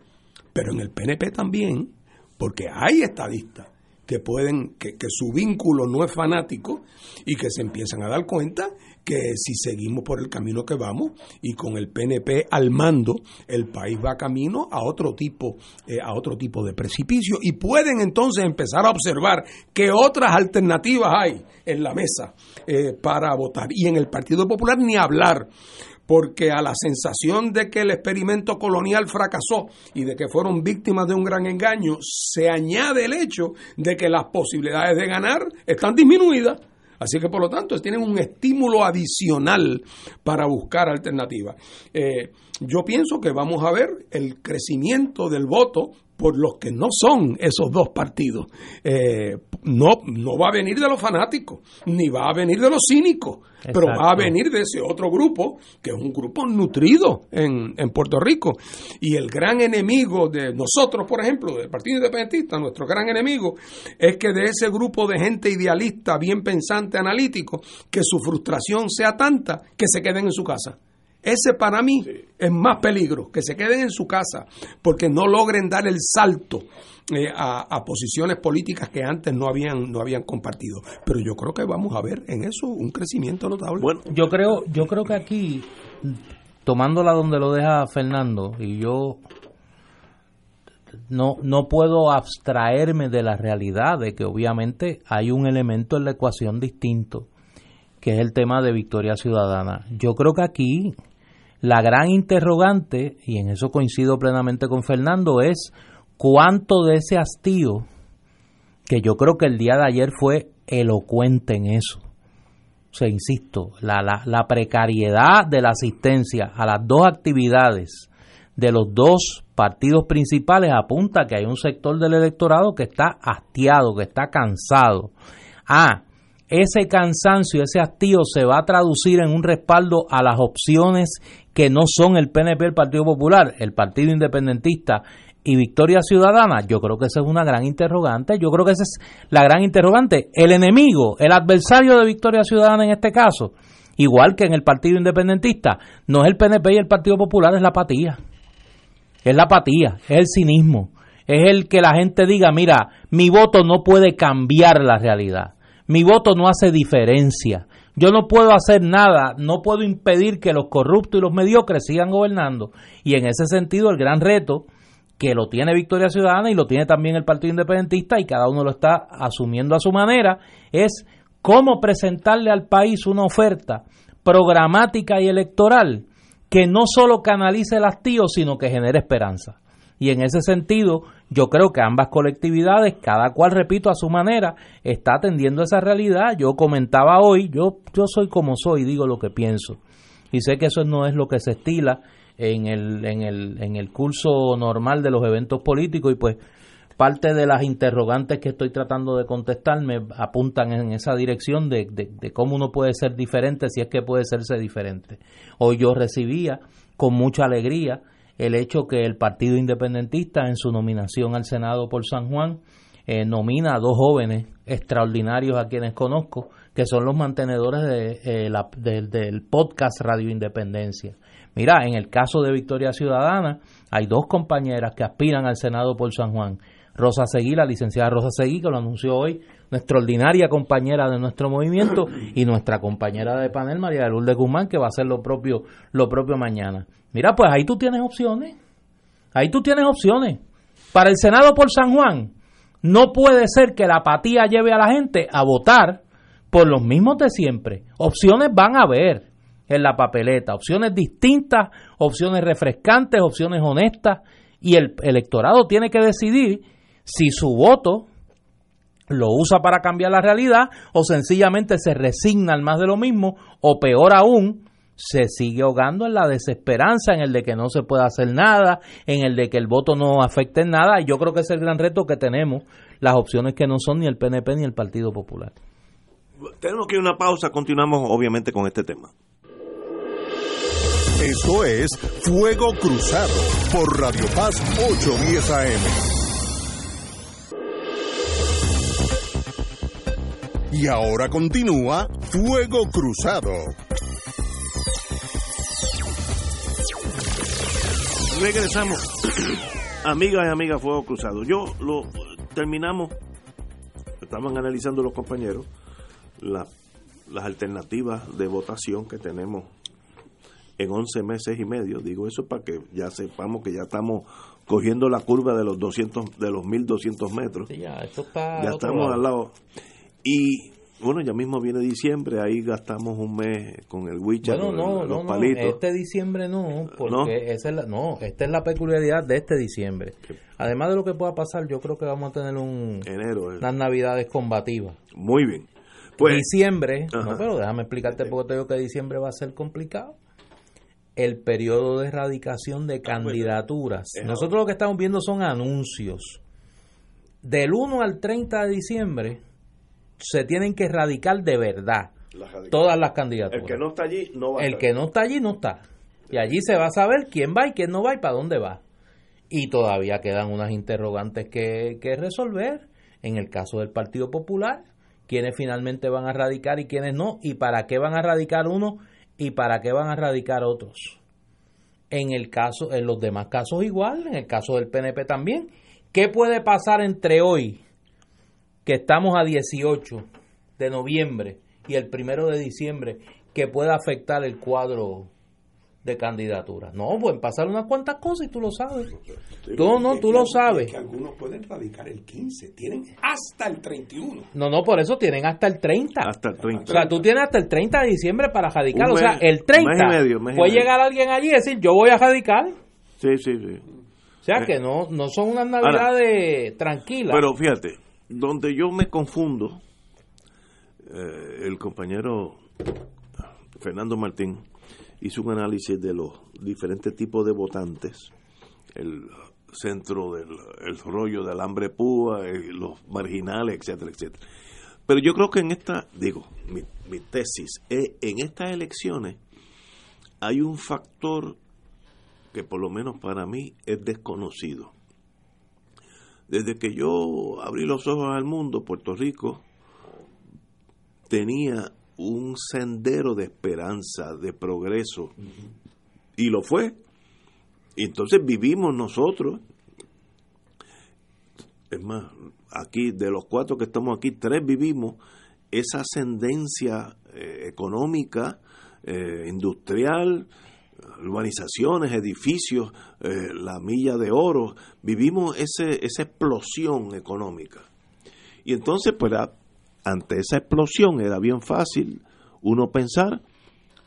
pero en el PNP también, porque hay estadistas que pueden, que, que, su vínculo no es fanático y que se empiezan a dar cuenta que si seguimos por el camino que vamos y con el PNP al mando, el país va camino a otro tipo, eh, a otro tipo de precipicio y pueden entonces empezar a observar qué otras alternativas hay en la mesa eh, para votar. Y en el Partido Popular ni hablar, porque a la sensación de que el experimento colonial fracasó y de que fueron víctimas de un gran engaño, se añade el hecho de que las posibilidades de ganar están disminuidas Así que por lo tanto tienen un estímulo adicional para buscar alternativas. Eh, yo pienso que vamos a ver el crecimiento del voto por los que no son esos dos partidos. Eh, no, no va a venir de los fanáticos, ni va a venir de los cínicos, pero va a venir de ese otro grupo, que es un grupo nutrido en, en, Puerto Rico. Y el gran enemigo de nosotros, por ejemplo, del Partido Independentista, nuestro gran enemigo, es que de ese grupo de gente idealista, bien pensante, analítico, que su frustración sea tanta que se queden en su casa. Ese para mí es más peligro, que se queden en su casa porque no logren dar el salto eh, a, posiciones políticas que antes no habían no habían compartido. Pero yo creo que vamos a ver en eso un crecimiento notable. Bueno, yo creo yo creo que aquí tomándola donde lo deja Fernando y yo no, no puedo abstraerme de la realidad de que obviamente hay un elemento en la ecuación distinto, que es el tema de victoria ciudadana. Yo creo que aquí la gran interrogante, y en eso coincido plenamente con Fernando, es cuánto de ese hastío, que yo creo que el día de ayer fue elocuente en eso. O sea, insisto, la, la, la precariedad de la asistencia a las dos actividades de los dos partidos principales apunta que hay un sector del electorado que está hastiado, que está cansado. Ah, ese cansancio, ese hastío se va a traducir en un respaldo a las opciones que no son el PNP, el Partido Popular, el Partido Independentista y Victoria Ciudadana, yo creo que esa es una gran interrogante, yo creo que esa es la gran interrogante. El enemigo, el adversario de Victoria Ciudadana en este caso, igual que en el Partido Independentista, no es el PNP y el Partido Popular, es la apatía. Es la apatía, es el cinismo, es el que la gente diga, mira, mi voto no puede cambiar la realidad, mi voto no hace diferencia, yo no puedo hacer nada, no puedo impedir que los corruptos y los mediocres sigan gobernando. Y en ese sentido, el gran reto que lo tiene Victoria Ciudadana y lo tiene también el Partido Independentista y cada uno lo está asumiendo a su manera, es cómo presentarle al país una oferta programática y electoral que no solo canalice el hastío, sino que genere esperanza. Y en ese sentido, yo creo que ambas colectividades, cada cual, repito, a su manera, está atendiendo esa realidad. Yo comentaba hoy, yo, yo soy como soy, digo lo que pienso. Y sé que eso no es lo que se estila en el, en el, en el curso normal de los eventos políticos y pues parte de las interrogantes que estoy tratando de contestar me apuntan en esa dirección de, de, cómo uno puede ser diferente si es que puede serse diferente. Hoy yo recibía con mucha alegría el hecho que el Partido Independentista en su nominación al Senado por San Juan eh, nomina a dos jóvenes extraordinarios a quienes conozco, que son los mantenedores de, eh, la, del podcast Radio Independencia. Mira, en el caso de Victoria Ciudadana, hay dos compañeras que aspiran al Senado por San Juan. Rosa Seguí, la licenciada Rosa Seguí, que lo anunció hoy, nuestra ordinaria compañera de nuestro movimiento, y nuestra compañera de panel, María de Lourdes Guzmán, que va a hacer lo propio, lo propio mañana. Mira, pues ahí tú tienes opciones. Ahí tú tienes opciones. Para el Senado por San Juan, no puede ser que la apatía lleve a la gente a votar por los mismos de siempre. Opciones van a haber en la papeleta, opciones distintas, opciones refrescantes, opciones honestas, y el electorado tiene que decidir si su voto lo usa para cambiar la realidad o sencillamente se resigna al más de lo mismo o peor aún, se sigue ahogando en la desesperanza, en el de que no se pueda hacer nada, en el de que el voto no afecte en nada. Y yo creo que es el gran reto que tenemos, las opciones que no son ni el PNP ni el Partido Popular. Tenemos que ir a una pausa, continuamos obviamente con este tema. Esto es Fuego Cruzado por Radio Paz 810 AM. Y ahora continúa Fuego Cruzado. Regresamos. (clears throat) Amigas y amigas Fuego Cruzado. Yo lo terminamos, estaban analizando los compañeros las alternativas de votación que tenemos en 11 meses y medio. Digo eso para que ya sepamos que ya estamos cogiendo la curva de los 200 de los 1200 metros. ya, está ya estamos al lado. Y bueno, ya mismo viene diciembre, ahí gastamos un mes con el Witcher, bueno, no, los no, palitos. este diciembre no, porque Esa es la, no, esta es la peculiaridad de este diciembre. Además de lo que pueda pasar, yo creo que vamos a tener un enero, unas navidades combativas. Muy bien. Pues, diciembre, no, pero déjame explicarte porque te digo que diciembre va a ser complicado el periodo de erradicación de ah, candidaturas. Nosotros lo que estamos viendo son anuncios. Del 1 al 30 de diciembre se tienen que erradicar de verdad todas las candidaturas. El que no está allí no va. El que no está allí no está. Y allí se va a saber quién va y quién no va y para dónde va. Y todavía quedan unas interrogantes que, que resolver. En el caso del Partido Popular, quiénes finalmente van a radicar y quiénes no, y para qué van a radicar uno y para qué van a radicar otros. En el caso, en los demás casos igual, en el caso del PNP también. ¿Qué puede pasar entre hoy, que estamos a 18 de noviembre, y el primero de diciembre, que pueda afectar el cuadro de candidatura. No, pueden pasar unas cuantas cosas y tú lo sabes. tú no, tú lo sabes. que algunos pueden radicar el 15, tienen hasta el 31. No, no, por eso tienen hasta el 30. Hasta el 30. O sea, tú tienes hasta el 30 de diciembre para radicar. o sea, el 30 puede llegar alguien allí y decir, yo voy a radicar. Sí, sí, sí. O sea, que no, no son unas navidades tranquilas. Pero fíjate, donde yo me confundo, eh, el compañero Fernando Martín hizo un análisis de los diferentes tipos de votantes, el centro del el rollo del hambre púa, eh, los marginales, etcétera, etcétera. Pero yo creo que en esta, digo, mi, mi tesis, es, en estas elecciones hay un factor que por lo menos para mí es desconocido. Desde que yo abrí los ojos al mundo, Puerto Rico tenía un sendero de esperanza, de progreso, y lo fue. Y entonces vivimos nosotros, es más, aquí de los cuatro que estamos aquí, tres vivimos esa ascendencia eh, económica, eh, industrial, urbanizaciones, edificios, eh, la milla de oro, vivimos ese, esa explosión económica. Y entonces, pues, ante esa explosión era bien fácil uno pensar,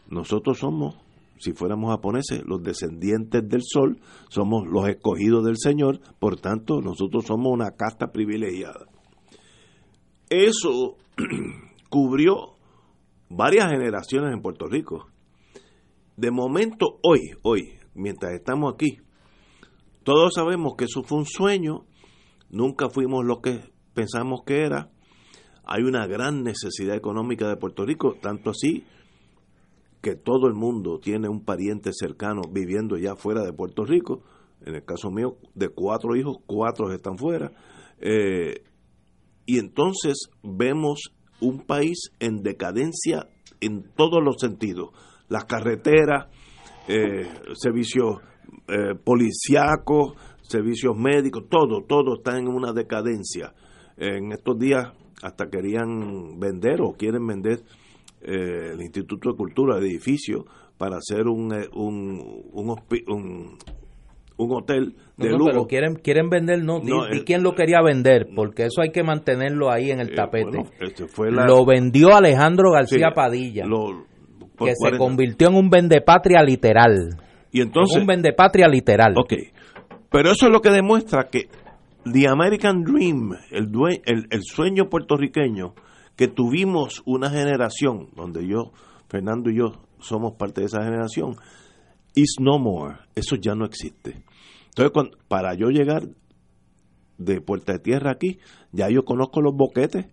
nosotros somos, si fuéramos japoneses, los descendientes del sol, somos los escogidos del Señor, por tanto, nosotros somos una casta privilegiada. Eso (clears throat) cubrió varias generaciones en Puerto Rico. De momento, hoy, hoy, mientras estamos aquí, todos sabemos que eso fue un sueño, nunca fuimos lo que pensamos que era. Hay una gran necesidad económica de Puerto Rico, tanto así que todo el mundo tiene un pariente cercano viviendo ya fuera de Puerto Rico. En el caso mío, de cuatro hijos, cuatro están fuera. Eh, y entonces vemos un país en decadencia en todos los sentidos. Las carreteras, eh, servicios eh, policíacos, servicios médicos, todo, todo está en una decadencia. En estos días hasta querían vender o quieren vender eh, el Instituto de Cultura, el edificio, para hacer un, eh, un, un, un hotel de no, lujo. pero quieren, quieren vender, no, No, ¿y eh, quién lo quería vender? Porque eso hay que mantenerlo ahí en el Eh, tapete. bueno, este fue la- Lo vendió Alejandro García Sí, Padilla, lo- por que se 40. convirtió en un vendepatria literal. Y entonces, un vendepatria literal. ok, pero eso es lo que demuestra que The American Dream, el, due- el, el sueño puertorriqueño, que tuvimos una generación, donde yo, Fernando y yo somos parte de esa generación, is no more, eso ya no existe. Entonces, cuando- para yo llegar de Puerta de Tierra aquí, ya yo conozco los boquetes,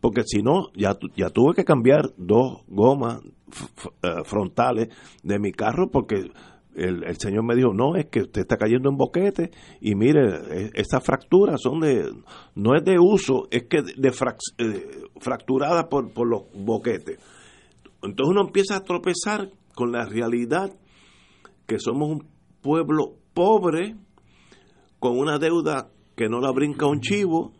porque si no, ya, ya tuve que cambiar dos gomas frontales de mi carro porque el, el señor me dijo, no, es que usted está cayendo en boquete y mire, e- esas fracturas son de, no es de uso, es que de, frac- eh, por, por los boquetes. Entonces uno empieza a tropezar con la realidad que somos un pueblo pobre, con una deuda que no la brinca un chivo,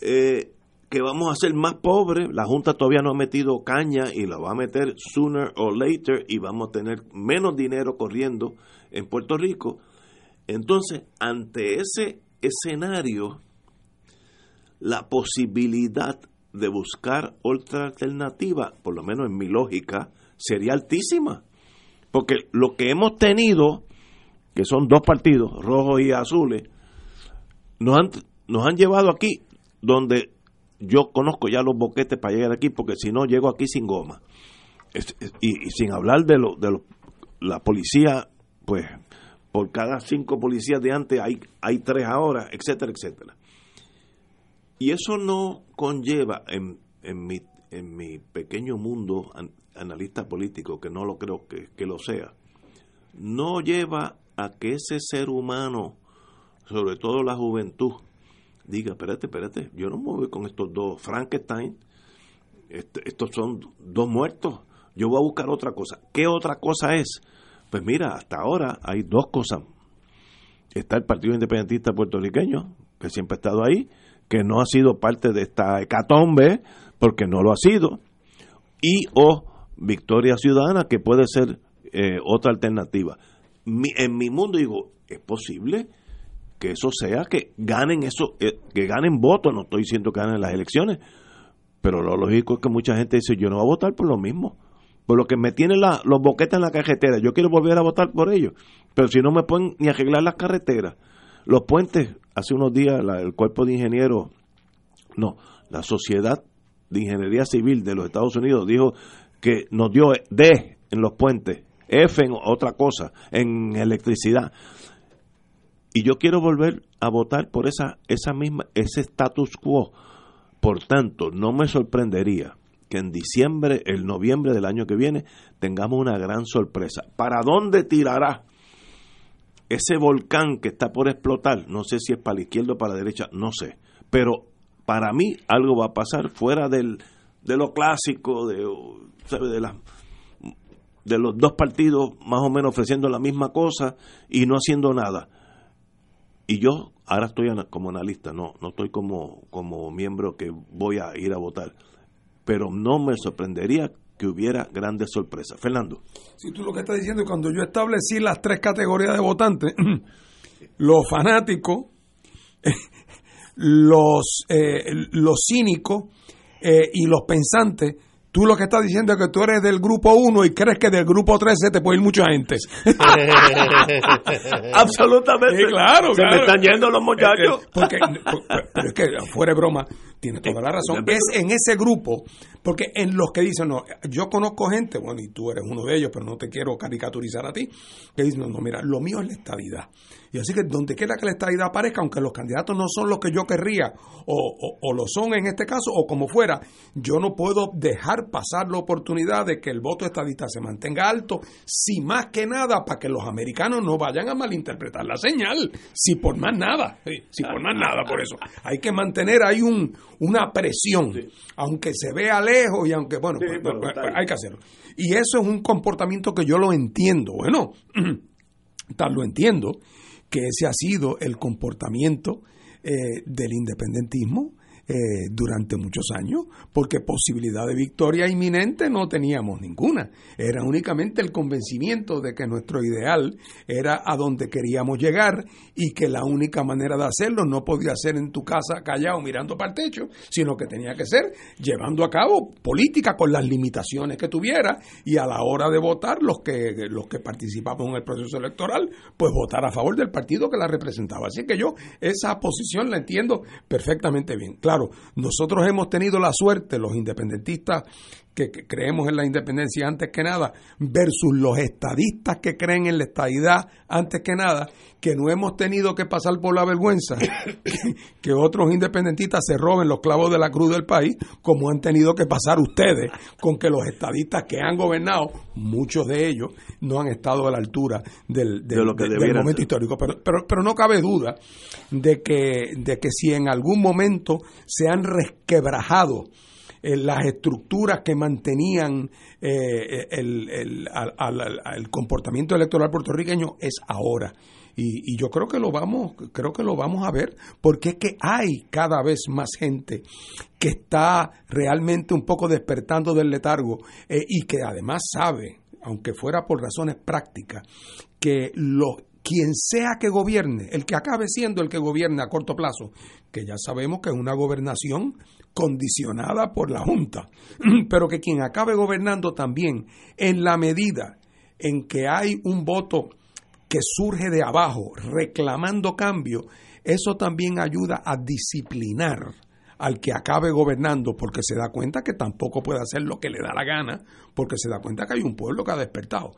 eh, que vamos a ser más pobres. La Junta todavía no ha metido caña y la va a meter sooner or later y vamos a tener menos dinero corriendo en Puerto Rico. Entonces, ante ese escenario, la posibilidad de buscar otra alternativa, por lo menos en mi lógica, sería altísima. Porque lo que hemos tenido, que son dos partidos, rojos y azules, nos han, nos han llevado aquí donde yo conozco ya los boquetes para llegar aquí, porque si no llego aquí sin goma. Y, sin hablar de, lo, de la policía, pues por cada cinco policías de antes hay, hay tres ahora, etcétera, etcétera. Y eso no conlleva en, en, mi, en mi pequeño mundo an- analista político, que no lo creo que, que lo sea, no lleva a que ese ser humano, sobre todo la juventud, diga, espérate, espérate, yo no me voy con estos dos Frankenstein, este- estos son dos muertos, yo voy a buscar otra cosa. ¿Qué otra cosa es? Pues mira, hasta ahora hay dos cosas. Está el Partido Independentista Puertorriqueño, que siempre ha estado ahí, que no ha sido parte de esta hecatombe, porque no lo ha sido, y o Victoria Ciudadana, que puede ser eh, otra alternativa. En mi mundo digo, es posible que eso sea, que ganen eso, eh, que ganen votos, no estoy diciendo que ganen las elecciones, pero lo lógico es que mucha gente dice, yo no voy a votar por lo mismo, por lo que me tienen la- los boquetes en la carretera, yo quiero volver a votar por ellos, pero si no me pueden ni arreglar las carreteras, los puentes, hace unos días la- el cuerpo de ingenieros, no, la Sociedad de Ingeniería Civil de los Estados Unidos dijo que nos dio D en los puentes, F en otra cosa, en electricidad. Y yo quiero volver a votar por esa, esa misma, ese status quo. Por tanto, no me sorprendería que en diciembre, el noviembre del año que viene, tengamos una gran sorpresa. ¿Para dónde tirará ese volcán que está por explotar, no sé si es para la izquierda o para la derecha, no sé, pero para mí algo va a pasar fuera del, de lo clásico, de, de, de los dos partidos más o menos ofreciendo la misma cosa y no haciendo nada. Y yo ahora estoy como analista, no, no estoy como, como miembro que voy a ir a votar, pero no me sorprendería que hubiera grandes sorpresas. Fernando. Si tú lo que estás diciendo es cuando yo establecí las tres categorías de votantes, (clears throat) los fanáticos, (laughs) los, eh, los cínicos eh, y los pensantes, Tú lo que estás diciendo es que tú eres del grupo 1 y crees que del grupo 3 se te puede ir mucha gente. (laughs) Absolutamente. claro, Se me están yendo los muchachos. Porque, pero es que, fuera de broma, tiene toda la razón. Es en ese grupo, porque en los que dicen, no, yo conozco gente, bueno, y tú eres uno de ellos, pero no te quiero caricaturizar a ti, que dicen, no, no mira, lo mío es la estadidad. Y así que donde quiera que la estadidad aparezca, aunque los candidatos no son los que yo querría, o, o, lo son en este caso, o como fuera, yo no puedo dejar pasar la oportunidad de que el voto estadista se mantenga alto, si más que nada para que los americanos no vayan a malinterpretar la señal, si por más nada, si por más nada, por eso. Hay que mantener ahí un, una presión, aunque se vea lejos y aunque, bueno, pues, pues, pues, hay que hacerlo. Y eso es un comportamiento que yo lo entiendo, bueno, (clears throat) tal lo entiendo que ese ha sido el comportamiento eh, del independentismo eh, durante muchos años, porque posibilidad de victoria inminente no teníamos ninguna. Era únicamente el convencimiento de que nuestro ideal era a donde queríamos llegar y que la única manera de hacerlo no podía ser en tu casa callado mirando para el techo, sino que tenía que ser llevando a cabo política con las limitaciones que tuviera y a la hora de votar los que los que participamos en el proceso electoral, pues votar a favor del partido que la representaba. Así que yo esa posición la entiendo perfectamente bien. Claro, nosotros hemos tenido la suerte, los independentistas que, creemos en la independencia antes que nada, versus los estadistas que creen en la estadidad antes que nada, que no hemos tenido que pasar por la vergüenza (coughs) que, otros independentistas se roben los clavos de la cruz del país, como han tenido que pasar ustedes, con que los estadistas que han gobernado, muchos de ellos, no han estado a la altura del, momento histórico. Pero, pero, pero no cabe duda de que, de que si en algún momento se han resquebrajado eh, las estructuras que mantenían eh, el, el, comportamiento electoral puertorriqueño es ahora. Y, y, yo creo que lo vamos, creo que lo vamos a ver, porque es que hay cada vez más gente que está realmente un poco despertando del letargo eh, y que además sabe, aunque fuera por razones prácticas, que los quien sea que gobierne, el que acabe siendo el que gobierne a corto plazo, que ya sabemos que es una gobernación condicionada por la Junta, (clears throat) pero que quien acabe gobernando también, en la medida en que hay un voto que surge de abajo reclamando cambio, eso también ayuda a disciplinar al que acabe gobernando porque se da cuenta que tampoco puede hacer lo que le da la gana, porque se da cuenta que hay un pueblo que ha despertado.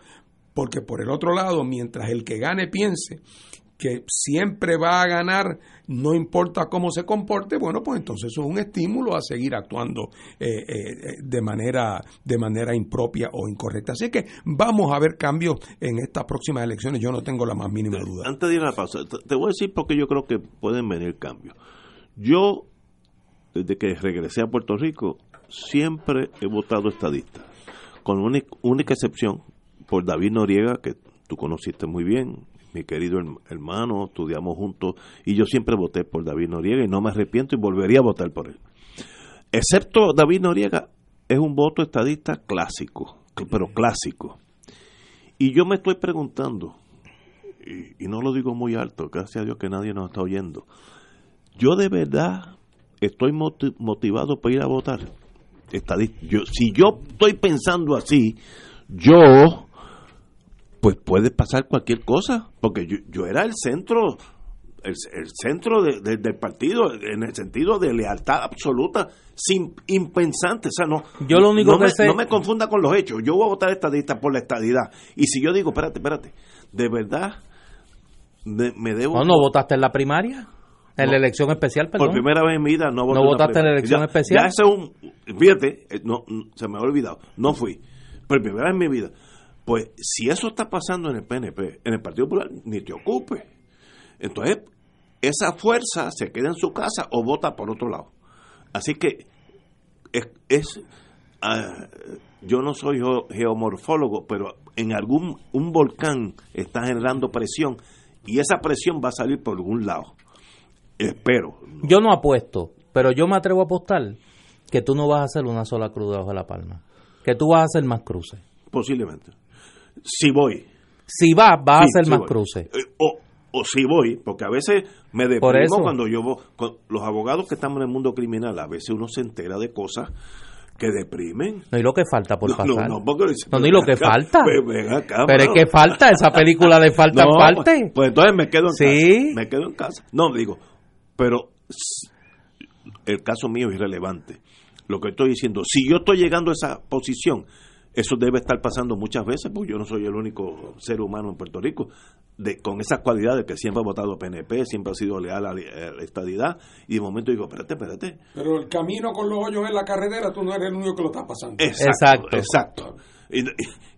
Porque por el otro lado, mientras el que gane piense que siempre va a ganar, no importa cómo se comporte, bueno, pues entonces es un estímulo a seguir actuando eh, eh, de, manera, de manera impropia o incorrecta. Así que vamos a ver cambios en estas próximas elecciones, yo no tengo la más mínima duda. Antes de ir a la pausa, te voy a decir porque yo creo que pueden venir cambios. Yo, desde que regresé a Puerto Rico, siempre he votado estadista, con única excepción, por David Noriega, que tú conociste muy bien, mi querido hermano, estudiamos juntos y yo siempre voté por David Noriega y no me arrepiento y volvería a votar por él. Excepto David Noriega, es un voto estadista clásico, pero clásico. Y yo me estoy preguntando, y, no lo digo muy alto, gracias a Dios que nadie nos está oyendo, yo de verdad estoy motivado para ir a votar. Yo, si yo estoy pensando así, yo pues puede pasar cualquier cosa, porque yo, era el centro, el, centro del partido en el sentido de lealtad absoluta, sin impensante, o sea, no, yo lo único no, que me, sé... no me confunda con los hechos, yo voy a votar estadista por la estadidad, y si yo digo, espérate, espérate, de verdad me, debo... ¿No, no votaste en la primaria? En la elección especial, perdón. Por primera vez en mi vida no voté. ¿No votaste en la elección especial? Ya ese un... Fíjate, eh, no, se me ha olvidado, no fui. Por primera vez en mi vida Pues si eso está pasando en el PNP, en el Partido Popular, ni te ocupe. Entonces, esa fuerza se queda en su casa o vota por otro lado. Así que es, es ah, yo no soy geomorfólogo, pero en algún un volcán está generando presión y esa presión va a salir por algún lado. Espero. Yo no apuesto, pero yo me atrevo a apostar que tú no vas a hacer una sola cruz debajo de la palma, que tú vas a hacer más cruces. Posiblemente. Si voy. Si vas, vas a hacer más cruces. Eh, o, o si voy, porque a veces me deprimo cuando yo voy, con los abogados que estamos en el mundo criminal, a veces uno se entera de cosas que deprimen. No, y lo que falta por pasar. No, no, no, ni lo que falta. Pero es que falta esa película de falta (laughs) no, parte. Pues, pues, entonces me quedo en casa. Me quedo en casa. No, digo, pero el caso mío es irrelevante. Lo que estoy diciendo, si yo estoy llegando a esa posición, eso debe estar pasando muchas veces, porque yo no soy el único ser humano en Puerto Rico de, con esas cualidades que siempre ha votado PNP, siempre ha sido leal a la, estadidad, y de momento digo, espérate, espérate. Pero el camino con los hoyos en la carretera, tú no eres el único que lo está pasando. Exacto, exacto. Y,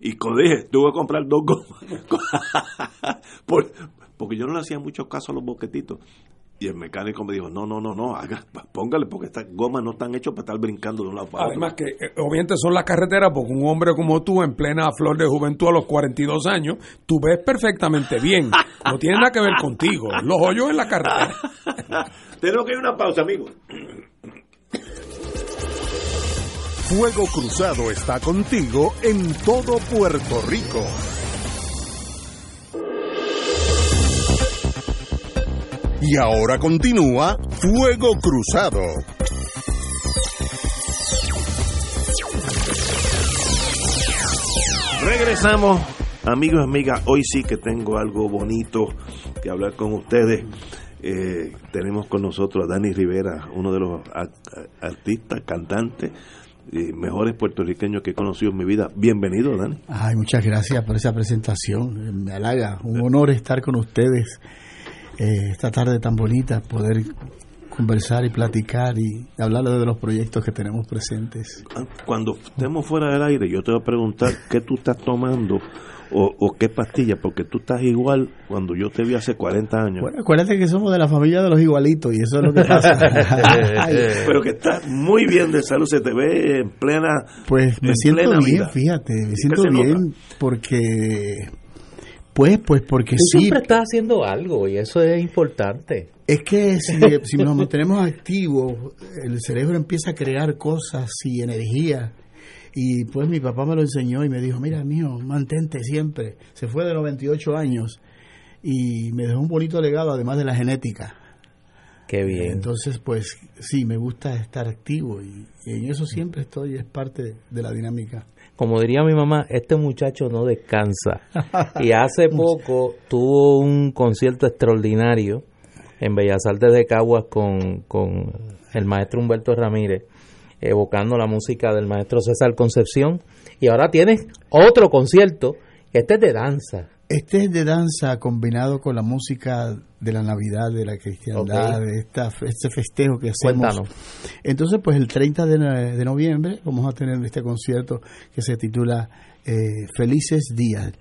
y, dije, tuve que comprar dos gomas. (laughs) porque yo no le hacía mucho caso a los boquetitos. Y el mecánico me dijo, no, no, no, no, haga, póngale, porque estas gomas no están hechas para estar brincando de un lado para otro. Además que, eh, obviamente, son las carreteras, porque un hombre como tú, en plena flor de juventud a los 42 años, tú ves perfectamente bien. No tiene nada que ver contigo. Los hoyos en la carretera. (laughs) Tenemos que ir a una pausa, amigo. Fuego Cruzado está contigo en todo Puerto Rico. Y ahora continúa Fuego Cruzado. Regresamos, amigos y amigas. Hoy sí que tengo algo bonito que hablar con ustedes. Eh, tenemos con nosotros a Dani Rivera, uno de los artistas, cantantes y mejores puertorriqueños que he conocido en mi vida. Bienvenido, Dani. Ay, muchas gracias por esa presentación. Me halaga, un honor estar con ustedes eh, esta tarde tan bonita, poder conversar y platicar y hablar de los proyectos que tenemos presentes. Cuando estemos fuera del aire, yo te voy a preguntar qué tú estás tomando o, qué pastilla, porque tú estás igual cuando yo te vi hace 40 años. Bueno, acuérdate que somos de la familia de los igualitos y eso es lo que pasa. (laughs) Pero que estás muy bien de salud, se te ve en plena. Pues me siento bien, fíjate, me siento bien porque pues, pues porque Tú siempre estás haciendo algo y eso es importante. Es que si, (laughs) si nos mantenemos activos, el cerebro empieza a crear cosas y energía. Y pues mi papá me lo enseñó y me dijo, mira, mío, mantente siempre. Se fue de 98 años y me dejó un bonito legado, además de la genética. Qué bien. Entonces, pues sí, me gusta estar activo y, y en eso siempre estoy, es parte de la dinámica como diría mi mamá, este muchacho no descansa. (laughs) Y hace poco tuvo un concierto extraordinario en Bellas Artes de Caguas con, con el maestro Humberto Ramírez, evocando la música del maestro César Concepción. Y ahora tienes otro concierto, este es de danza. Este es de danza combinado con la música de la Navidad, de la cristiandad, de esta, este festejo que hacemos. Entonces, pues el 30 de, noviembre vamos a tener este concierto que se titula eh, Felices Días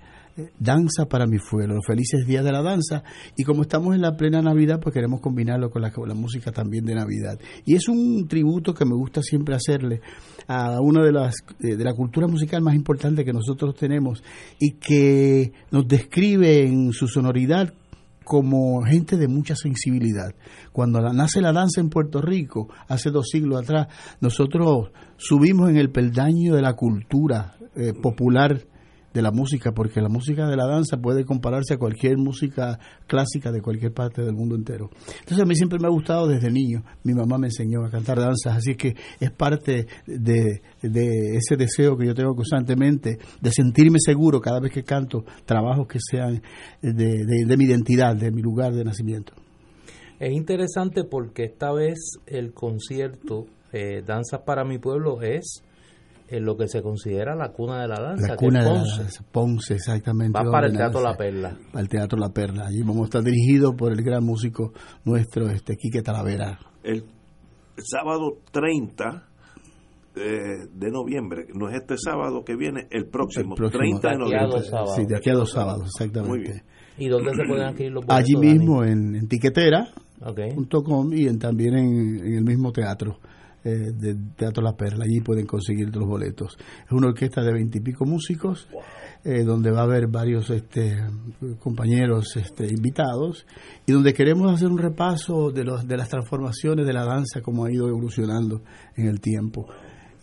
danza para mi pueblo, los felices días de la danza. Y como estamos en la plena Navidad, pues queremos combinarlo con la, música también de Navidad. Y es un tributo que me gusta siempre hacerle a una de las de la cultura musical más importante que nosotros tenemos y que nos describe en su sonoridad como gente de mucha sensibilidad. Cuando nace la danza en Puerto Rico, hace dos siglos atrás, nosotros subimos en el peldaño de la cultura eh, popular de la música, porque la música de la danza puede compararse a cualquier música clásica de cualquier parte del mundo entero. Entonces a mí siempre me ha gustado desde niño, mi mamá me enseñó a cantar danzas, así que es parte de, ese deseo que yo tengo constantemente de sentirme seguro cada vez que canto trabajos que sean de, mi identidad, de mi lugar de nacimiento. Es interesante porque esta vez el concierto eh, Danzas para mi pueblo es en lo que se considera la cuna de la danza. La cuna de la danza, Ponce, exactamente. Va para el Teatro La Perla. Para el Teatro La Perla. Allí vamos a estar dirigidos por el gran músico nuestro, este Quique Talavera. El sábado 30 eh, de noviembre, no es este sábado que viene, el próximo, 30 de noviembre. Sí, de aquí a dos sábados, exactamente. ¿Y dónde se pueden adquirir los boletos? Allí mismo, en, en tiquetera.com y en, también en, el mismo teatro. Eh, de Teatro La Perla, allí pueden conseguir los boletos. Es una orquesta de veintipico músicos, eh, donde va a haber varios este, compañeros este, invitados y donde queremos hacer un repaso de, los, de las transformaciones de la danza, como ha ido evolucionando en el tiempo.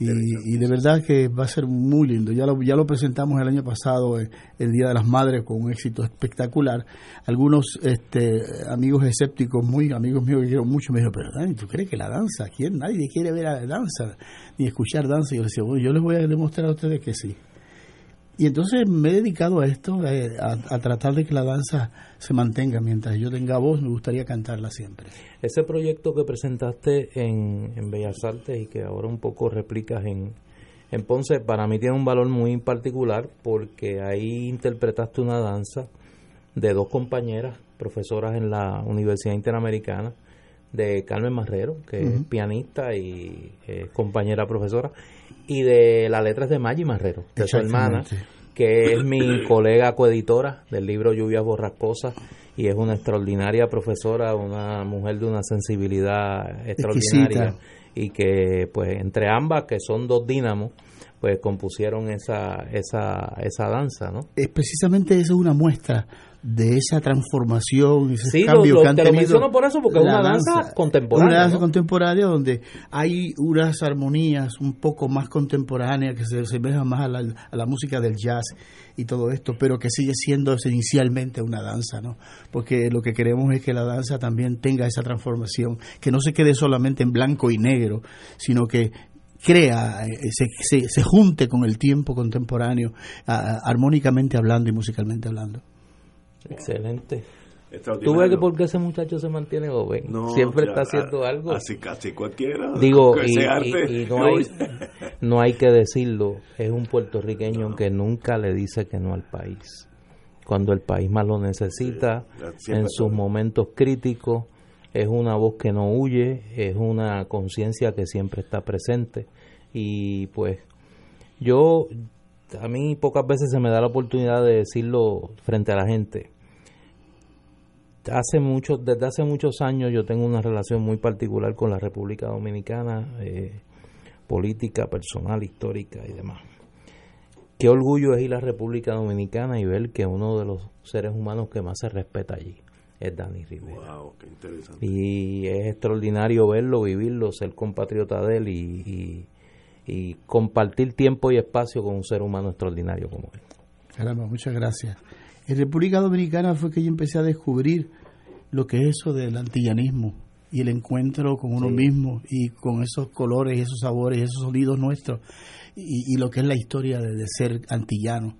Y, de verdad que va a ser muy lindo. Ya lo, ya lo presentamos el año pasado, eh, el Día de las Madres, con un éxito espectacular. Algunos este, amigos escépticos, muy amigos míos que quiero mucho, me dijeron, pero Dani, ¿tú crees que la danza? ¿Quién? Nadie quiere ver la danza, ni escuchar danza. Y yo les decía, bueno, yo les voy a demostrar a ustedes que sí. Y entonces me he dedicado a esto, eh, a, tratar de que la danza se mantenga. Mientras yo tenga voz, me gustaría cantarla siempre. Ese proyecto que presentaste en, en Bellas Artes y que ahora un poco replicas en, en Ponce, para mí tiene un valor muy particular porque ahí interpretaste una danza de dos compañeras, profesoras en la Universidad Interamericana, de Carmen Marrero, que es pianista y compañera profesora, y de las letras de Maggie Marrero, de su hermana, que es mi colega coeditora del libro Lluvias Borrascosas y es una extraordinaria profesora, una mujer de una sensibilidad extraordinaria y que pues entre ambas, que son dos dínamos, pues compusieron esa, esa, esa danza, ¿no? Es precisamente eso es una muestra de esa transformación, ese sí, cambio lo, que han te lo menciono por eso, porque es una danza, contemporánea. Una danza contemporánea donde hay unas armonías un poco más contemporáneas que se asemejan más a la, a la, música del jazz y todo esto, pero que sigue siendo esencialmente una danza, ¿no? Porque lo que queremos es que la danza también tenga esa transformación, que no se quede solamente en blanco y negro, sino que crea, eh, se, se, se junte con el tiempo contemporáneo, armónicamente hablando y musicalmente hablando. Excelente. ¿Tú ves que porque ese muchacho se mantiene joven? Siempre está haciendo algo. Así casi cualquiera. Digo, y, no, hay, no hay que decirlo, es un puertorriqueño que nunca le dice que no al país. Cuando el país más lo necesita, en sus momentos críticos, es una voz que no huye, es una conciencia que siempre está presente. Y pues yo a mí pocas veces se me da la oportunidad de decirlo frente a la gente. Hace mucho, desde hace muchos años yo tengo una relación muy particular con la República Dominicana, eh, política, personal, histórica y demás. Qué orgullo es ir a la República Dominicana y ver que uno de los seres humanos que más se respeta allí es Dani Rivera. Wow, qué interesante. Y es extraordinario verlo, vivirlo, ser compatriota de él y y compartir tiempo y espacio con un ser humano extraordinario como él. Caramba, muchas gracias. En República Dominicana fue que yo empecé a descubrir lo que es eso del antillanismo y el encuentro con uno mismo y con esos colores y esos sabores y esos sonidos nuestros y, lo que es la historia de, de ser antillano.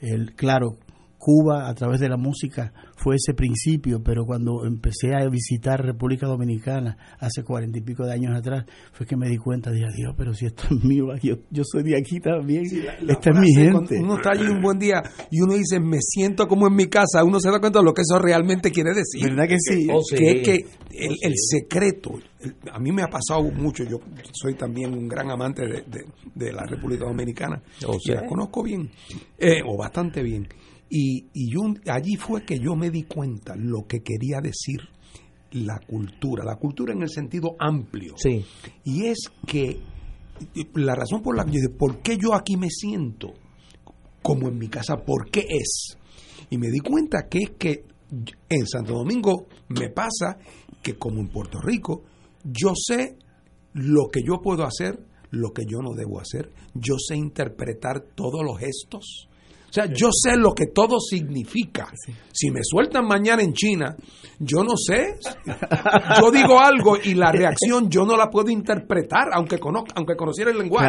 El, claro, Cuba a través de la música fue ese principio, pero cuando empecé a visitar República Dominicana hace cuarenta y pico de años atrás, fue que me di cuenta, dije, Dios, pero si esto es mío, yo, yo soy de aquí también, esta es mi gente. Uno está allí un buen día y uno dice, me siento como en mi casa, uno se da cuenta de lo que eso realmente quiere decir. ¿Verdad que sí? Oh, que es que el, secreto, a mí me ha pasado mucho, yo soy también un gran amante de, la República Dominicana, o oh, sea, la conozco bien, eh, o bastante bien y, y allí fue que yo me di cuenta lo que quería decir la cultura, la cultura en el sentido amplio. Sí. Y es que la razón por la que yo dije, ¿por qué yo aquí me siento como en mi casa? ¿Por qué es? Y me di cuenta que es que en Santo Domingo me pasa que como en Puerto Rico, yo sé lo que yo puedo hacer, lo que yo no debo hacer, yo sé interpretar todos los gestos, o sea, yo sé lo que todo significa. Si me sueltan mañana en China, yo no sé. Yo digo algo y la reacción yo no la puedo interpretar, aunque conozca, aunque conociera el lenguaje.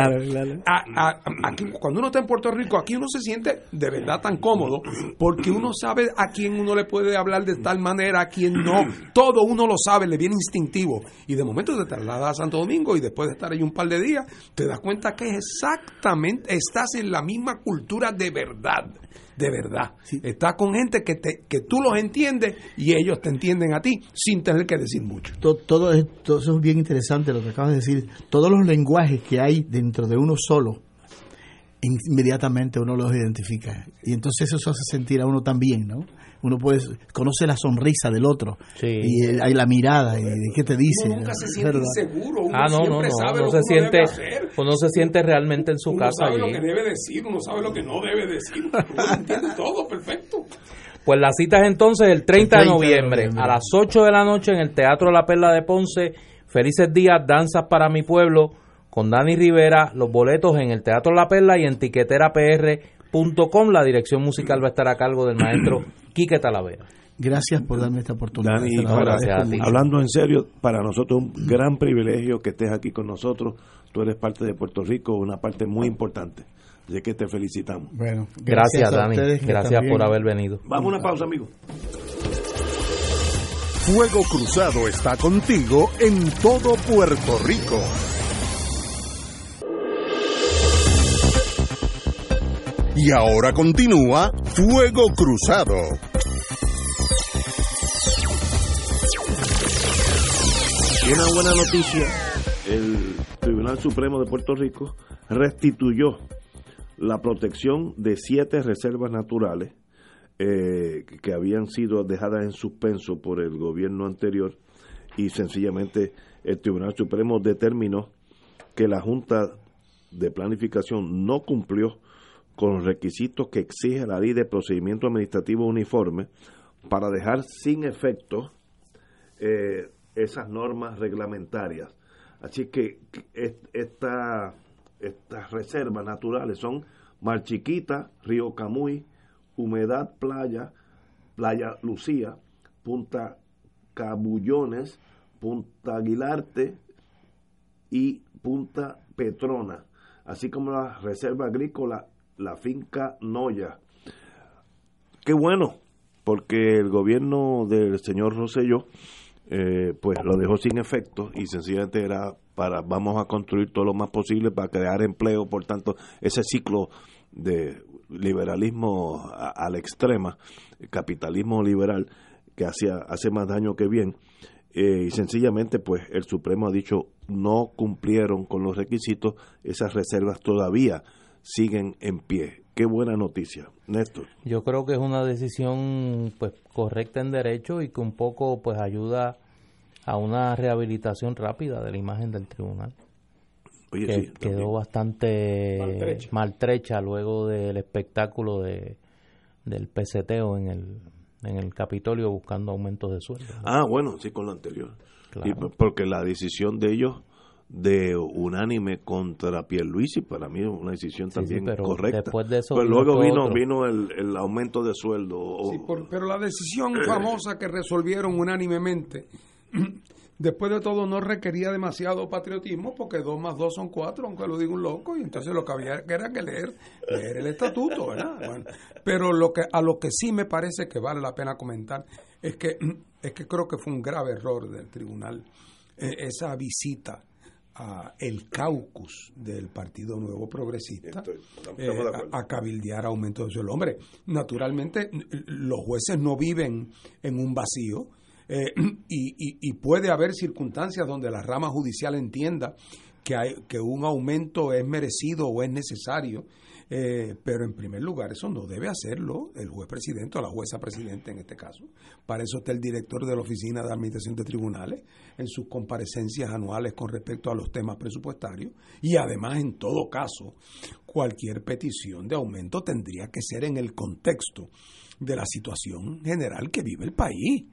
aquí, cuando uno está en Puerto Rico, aquí uno se siente de verdad tan cómodo porque uno sabe a quién uno le puede hablar de tal manera, a quién no. Todo uno lo sabe, le viene instintivo. Y de momento te trasladas a Santo Domingo y después de estar ahí un par de días, te das cuenta que exactamente estás en la misma cultura de verdad verdad, de verdad. Estás con gente que, te, que tú los entiendes y ellos te entienden a ti sin tener que decir mucho. Todo, todo, eso es bien interesante lo que acabas de decir. Todos los lenguajes que hay dentro de uno solo, inmediatamente uno los identifica. Y entonces eso hace sentir a uno también, ¿no? uno puede conoce la sonrisa del otro. Y hay la mirada y qué te dice uno nunca se siente inseguro uno ah, no, no, no, sabe uno se siente uno se siente realmente en su uno casa sabe lo que debe decir uno sabe lo que no debe decir. Uno entiende todo perfecto. Pues la cita es entonces el 30, de, noviembre, a las 8 de la noche en el Teatro La Perla de Ponce. Felices días, danzas para mi pueblo con Dani Rivera, los boletos en el Teatro La Perla y en tiqueterapr.com. La dirección musical va a estar a cargo del maestro (clears throat) Quique Talavera. Gracias por darme esta oportunidad. Dani, hablando en serio, para nosotros es un (clears throat) gran privilegio que estés aquí con nosotros. Tú eres parte de Puerto Rico, una parte muy importante. Así que te felicitamos. Bueno, gracias, Dani. Gracias por haber venido. Vamos a una pausa, amigo. Fuego Cruzado está contigo en todo Puerto Rico. Y ahora continúa Fuego Cruzado. Y una buena noticia, el Tribunal Supremo de Puerto Rico restituyó la protección de siete reservas naturales eh, que habían sido dejadas en suspenso por el gobierno anterior y sencillamente el Tribunal Supremo determinó que la Junta de Planificación no cumplió con los requisitos que exige la ley de procedimiento administrativo uniforme para dejar sin efecto eh, esas normas reglamentarias. Así que esta, estas reservas naturales son Mar Chiquita, Río Camuy, Humedad Playa, Playa Lucía, Punta Cabullones, Punta Aguilarte y Punta Petrona, así como la reserva agrícola la finca Noya. Qué bueno, porque el gobierno del señor Rosselló eh, pues lo dejó sin efecto y sencillamente era para vamos a construir todo lo más posible para crear empleo, por tanto, ese ciclo de liberalismo a, la extrema, capitalismo liberal que hacía, hace más daño que bien, eh, y sencillamente pues el Supremo ha dicho no cumplieron con los requisitos, esas reservas todavía siguen en pie. Qué buena noticia, Néstor. Yo creo que es una decisión pues correcta en derecho y que un poco pues ayuda a una rehabilitación rápida de la imagen del tribunal. que quedó bastante maltrecha. luego del espectáculo de del peseteo en el en el Capitolio buscando aumentos de sueldo. Ah, bueno, sí, con lo anterior. porque la decisión de ellos de unánime contra Pierluisi para mí es una decisión también correcta. después de eso pero luego vino vino el, el, aumento de sueldo sí, pero la decisión famosa que resolvieron unánimemente (clears throat) después de todo no requería demasiado patriotismo porque dos más dos son cuatro aunque lo diga un loco y entonces lo que había que era que leer leer el estatuto verdad pero lo que a lo que sí me parece que vale la pena comentar es que (clears throat) es que creo que fue un grave error del tribunal eh, esa visita el caucus del Partido Nuevo Progresista eh, a, cabildear aumento de sueldo. Hombre, naturalmente los jueces no viven en un vacío eh, (clears throat) y, puede haber circunstancias donde la rama judicial entienda que, hay, que un aumento es merecido o es necesario eh, pero en primer lugar, eso no debe hacerlo el juez presidente o la jueza presidente en este caso. Para eso está el director de la Oficina de Administración de Tribunales en sus comparecencias anuales con respecto a los temas presupuestarios. Y además, en todo caso, cualquier petición de aumento tendría que ser en el contexto de la situación general que vive el país.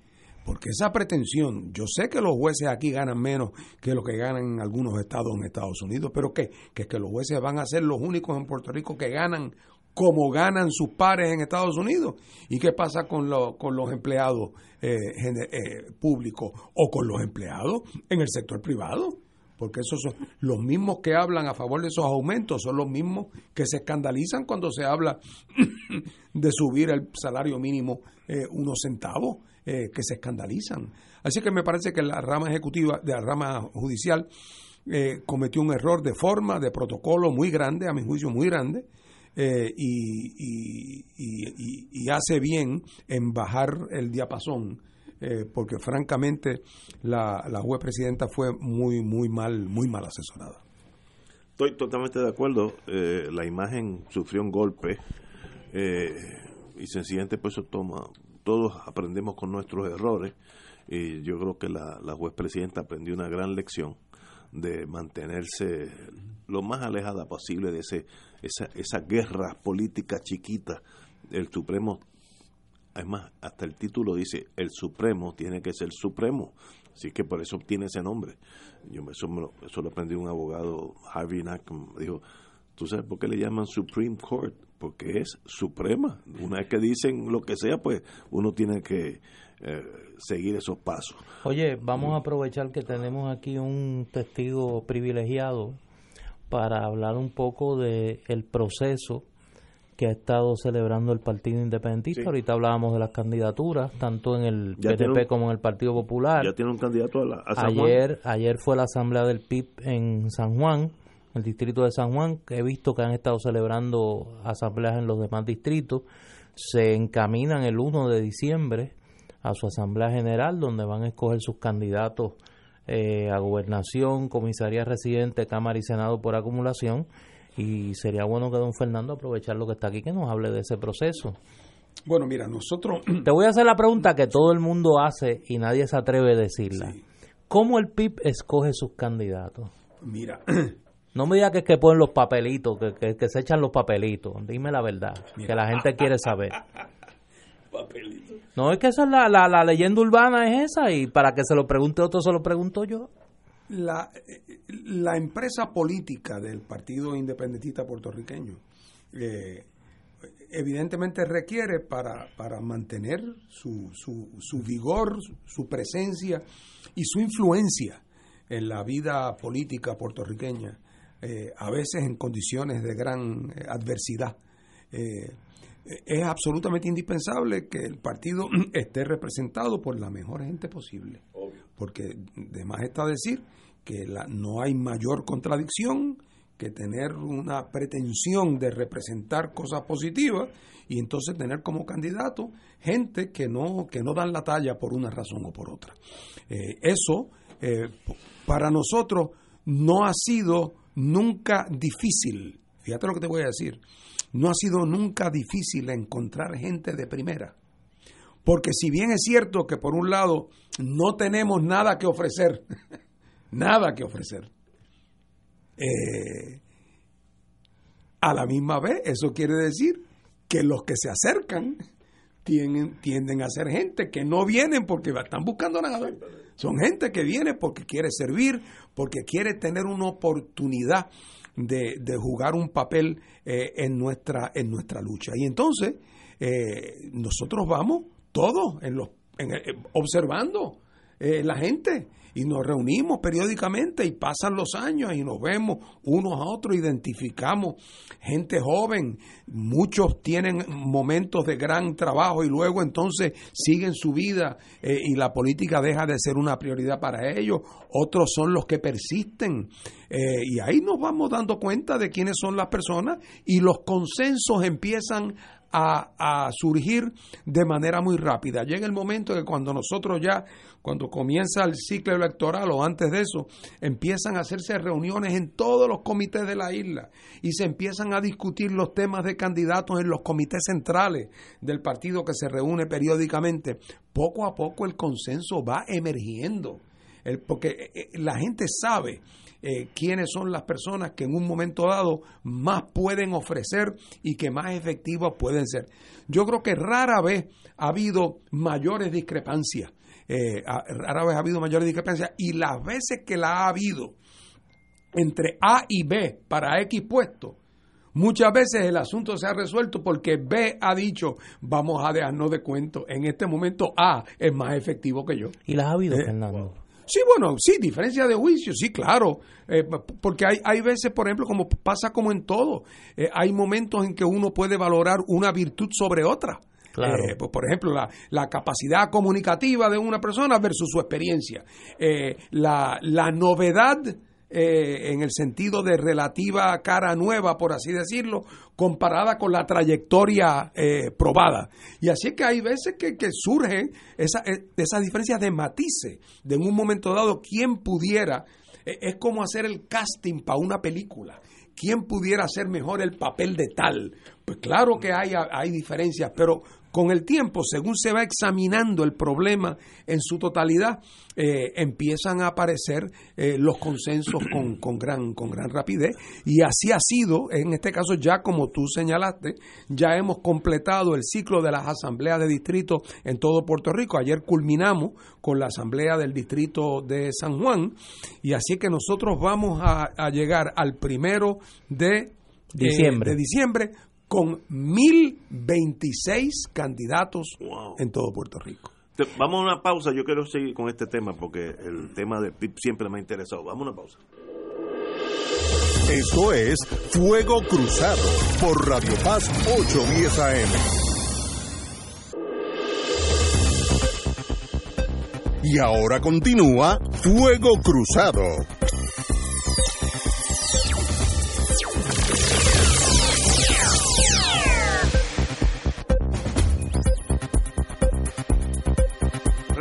Porque esa pretensión, yo sé que los jueces aquí ganan menos que lo que ganan en algunos estados en Estados Unidos, pero ¿qué? Que es que los jueces van a ser los únicos en Puerto Rico que ganan como ganan sus pares en Estados Unidos. ¿Y qué pasa con, con los empleados eh, eh, públicos o con los empleados en el sector privado? Porque esos son los mismos que hablan a favor de esos aumentos, son los mismos que se escandalizan cuando se habla (coughs) de subir el salario mínimo eh, unos centavos. Eh, que se escandalizan. Así que me parece que la rama ejecutiva, de la rama judicial, eh, cometió un error de forma, de protocolo muy grande, a mi juicio muy grande, eh, y, hace bien en bajar el diapasón, eh, porque francamente la, la juez presidenta fue muy, muy mal, muy mal asesorada. Estoy totalmente de acuerdo. Eh, la imagen sufrió un golpe y sencillamente pues eso toma. Todos aprendemos con nuestros errores y yo creo que la, juez presidenta aprendió una gran lección de mantenerse lo más alejada posible de ese esa, esa guerra política chiquita. El Supremo, además, hasta el título dice, el Supremo tiene que ser Supremo. Así que por eso tiene ese nombre. Yo eso, lo, eso lo aprendí un abogado, Harvey Nack, dijo, ¿tú sabes por qué le llaman Supreme Court? Porque es suprema. Una vez que dicen lo que sea, pues uno tiene que eh, seguir esos pasos. Oye, vamos a aprovechar que tenemos aquí un testigo privilegiado para hablar un poco de el proceso que ha estado celebrando el Partido Independentista. Ahorita hablábamos de las candidaturas, tanto en el PNP como en el Partido Popular. Ya tiene un candidato a, la, ayer, Ayer fue la asamblea del PIB en San Juan, el distrito de San Juan, que he visto que han estado celebrando asambleas en los demás distritos. Se encaminan el 1 de diciembre a su asamblea general, donde van a escoger sus candidatos eh, a gobernación, comisaría residente, Cámara y Senado por acumulación. Y sería bueno que don Fernando aprovechar lo que está aquí, que nos hable de ese proceso. Bueno, mira, nosotros... (clears throat) (clears throat) Te voy a hacer la pregunta que todo el mundo hace y nadie se atreve a decirla. ¿Cómo el PIB escoge sus candidatos? Mira... (clears throat) No me digas que es que ponen los papelitos, que, que, se echan los papelitos. Dime la verdad, que la gente quiere saber. (laughs) No, es que esa es la, la, leyenda urbana es esa y para que se lo pregunte otro se lo pregunto yo. La, la empresa política del Partido Independentista puertorriqueño eh, evidentemente requiere para, para mantener su, su, su vigor, su presencia y su influencia en la vida política puertorriqueña, eh, a veces en condiciones de gran eh, adversidad es absolutamente indispensable que el partido (clears throat) esté representado por la mejor gente posible. Porque de más está decir que la, no hay mayor contradicción que tener una pretensión de representar cosas positivas y entonces tener como candidato gente que no, que no dan la talla por una razón o por otra. Eh, eso eh, para nosotros no ha sido nunca difícil. Fíjate lo que te voy a decir no ha sido nunca difícil encontrar gente de primera. Porque si bien es cierto que por un lado no tenemos nada que ofrecer, (laughs) nada que ofrecer, eh, a la misma vez eso quiere decir que los que se acercan tienden, tienden a ser gente que no vienen porque están buscando nada. Son gente que viene porque quiere servir, porque quiere tener una oportunidad de, de jugar un papel eh, en, nuestra, en nuestra lucha. Y entonces eh, nosotros vamos todos en los, eh, observando la gente. Y nos reunimos periódicamente y pasan los años y nos vemos unos a otros, identificamos gente joven, muchos tienen momentos de gran trabajo y luego entonces siguen su vida eh, y la política deja de ser una prioridad para ellos, otros son los que persisten eh, y ahí nos vamos dando cuenta de quiénes son las personas y los consensos empiezan a, surgir de manera muy rápida. Llega el momento que cuando nosotros ya, cuando comienza el ciclo electoral o antes de eso, empiezan a hacerse reuniones en todos los comités de la isla y se empiezan a discutir los temas de candidatos en los comités centrales del partido que se reúne periódicamente. Poco a poco el consenso va emergiendo, porque eh, eh, la gente sabe eh, quiénes son las personas que en un momento dado más pueden ofrecer y que más efectivas pueden ser. Yo creo que rara vez ha habido mayores discrepancias, eh, rara vez ha habido mayores discrepancias y las veces que la ha habido entre A y B para X puesto, Muchas veces el asunto se ha resuelto porque B ha dicho, vamos a dejarnos de cuento, en este momento A es más efectivo que yo. ¿Y las ha habido, eh, Fernando? Sí, bueno, sí, diferencia de juicio, sí, claro. Eh, porque hay, hay veces, por ejemplo, como pasa como en todo, eh, hay momentos en que uno puede valorar una virtud sobre otra. Claro. Eh, pues, por ejemplo, la, la, capacidad comunicativa de una persona versus su experiencia. la, la novedad eh, en el sentido de relativa cara nueva, por así decirlo, comparada con la trayectoria eh, probada. Y así es que hay veces que, surgen esa, eh, esas diferencias de matices, de en un momento dado quién pudiera, es como hacer el casting para una película. ¿Quién pudiera hacer mejor el papel de tal? Pues claro que hay, hay diferencias, pero con el tiempo, según se va examinando el problema en su totalidad, eh, empiezan a aparecer eh, los consensos (clears throat) con, gran, con gran rapidez. Y así ha sido, en este caso ya como tú señalaste, ya hemos completado el ciclo de las asambleas de distrito en todo Puerto Rico. Ayer culminamos con la asamblea del distrito de San Juan y así que nosotros vamos a, llegar al primero de diciembre. de diciembre con 1026 candidatos en todo Puerto Rico. Vamos a una pausa, yo quiero seguir con este tema porque el tema de PIB siempre me ha interesado. Vamos a una pausa. Esto es Fuego Cruzado por Radio Paz 810 AM. Y ahora continúa Fuego Cruzado.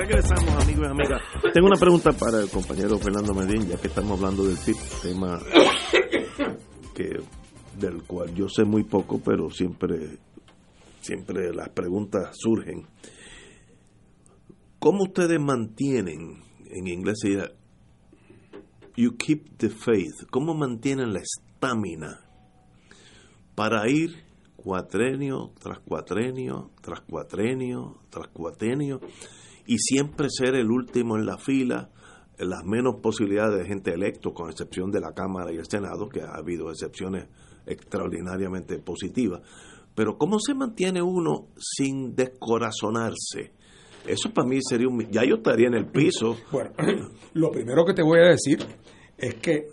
Regresamos, amigos y amigas. Tengo una pregunta para el compañero Fernando Medín, ya que estamos hablando del PIB, tema del cual yo sé muy poco, pero siempre, siempre las preguntas surgen. ¿Cómo ustedes mantienen, en inglés se you keep the faith, cómo mantienen la estamina para ir cuatrenio tras cuatrenio, tras cuatrenio, tras cuatrenio, y siempre ser el último en la fila, las menos posibilidades de gente electo, con excepción de la Cámara y el Senado, que ha habido excepciones extraordinariamente positivas. Pero ¿cómo se mantiene uno sin descorazonarse? Eso para mí sería un... Ya yo estaría en el piso. (clears throat) Bueno, (clears throat) lo primero que te voy a decir es que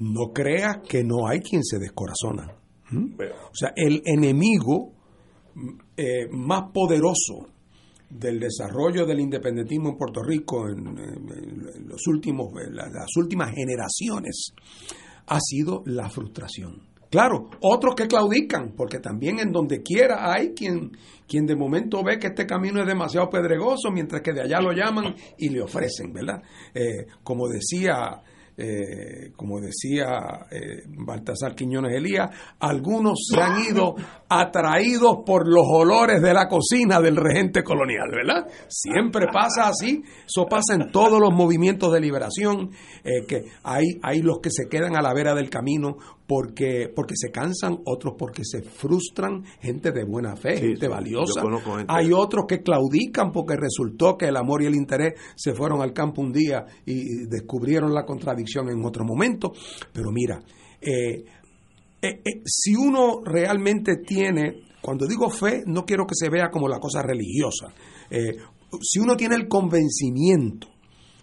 no creas que no hay quien se descorazona. ¿Mm? O sea, el enemigo eh, más poderoso del desarrollo del independentismo en Puerto Rico en, los últimos, las últimas generaciones ha sido la frustración. Claro, otros que claudican, porque también en donde quiera hay quien, quien de momento ve que este camino es demasiado pedregoso, mientras que de allá lo llaman y le ofrecen, ¿verdad? Eh, como decía eh, como decía eh, Baltasar Quiñones Elías, algunos se han ido atraídos por los olores de la cocina del regente colonial, ¿verdad? Siempre pasa así, eso pasa en todos los movimientos de liberación, eh, que hay, hay los que se quedan a la vera del camino porque, porque se cansan, otros porque se frustran, gente de buena fe, gente valiosa. Hay otros que claudican porque resultó que el amor y el interés se fueron al campo un día y descubrieron la contradicción en otro momento. Pero mira, eh, eh, eh, si uno realmente tiene, cuando digo fe, no quiero que se vea como la cosa religiosa. si uno tiene el convencimiento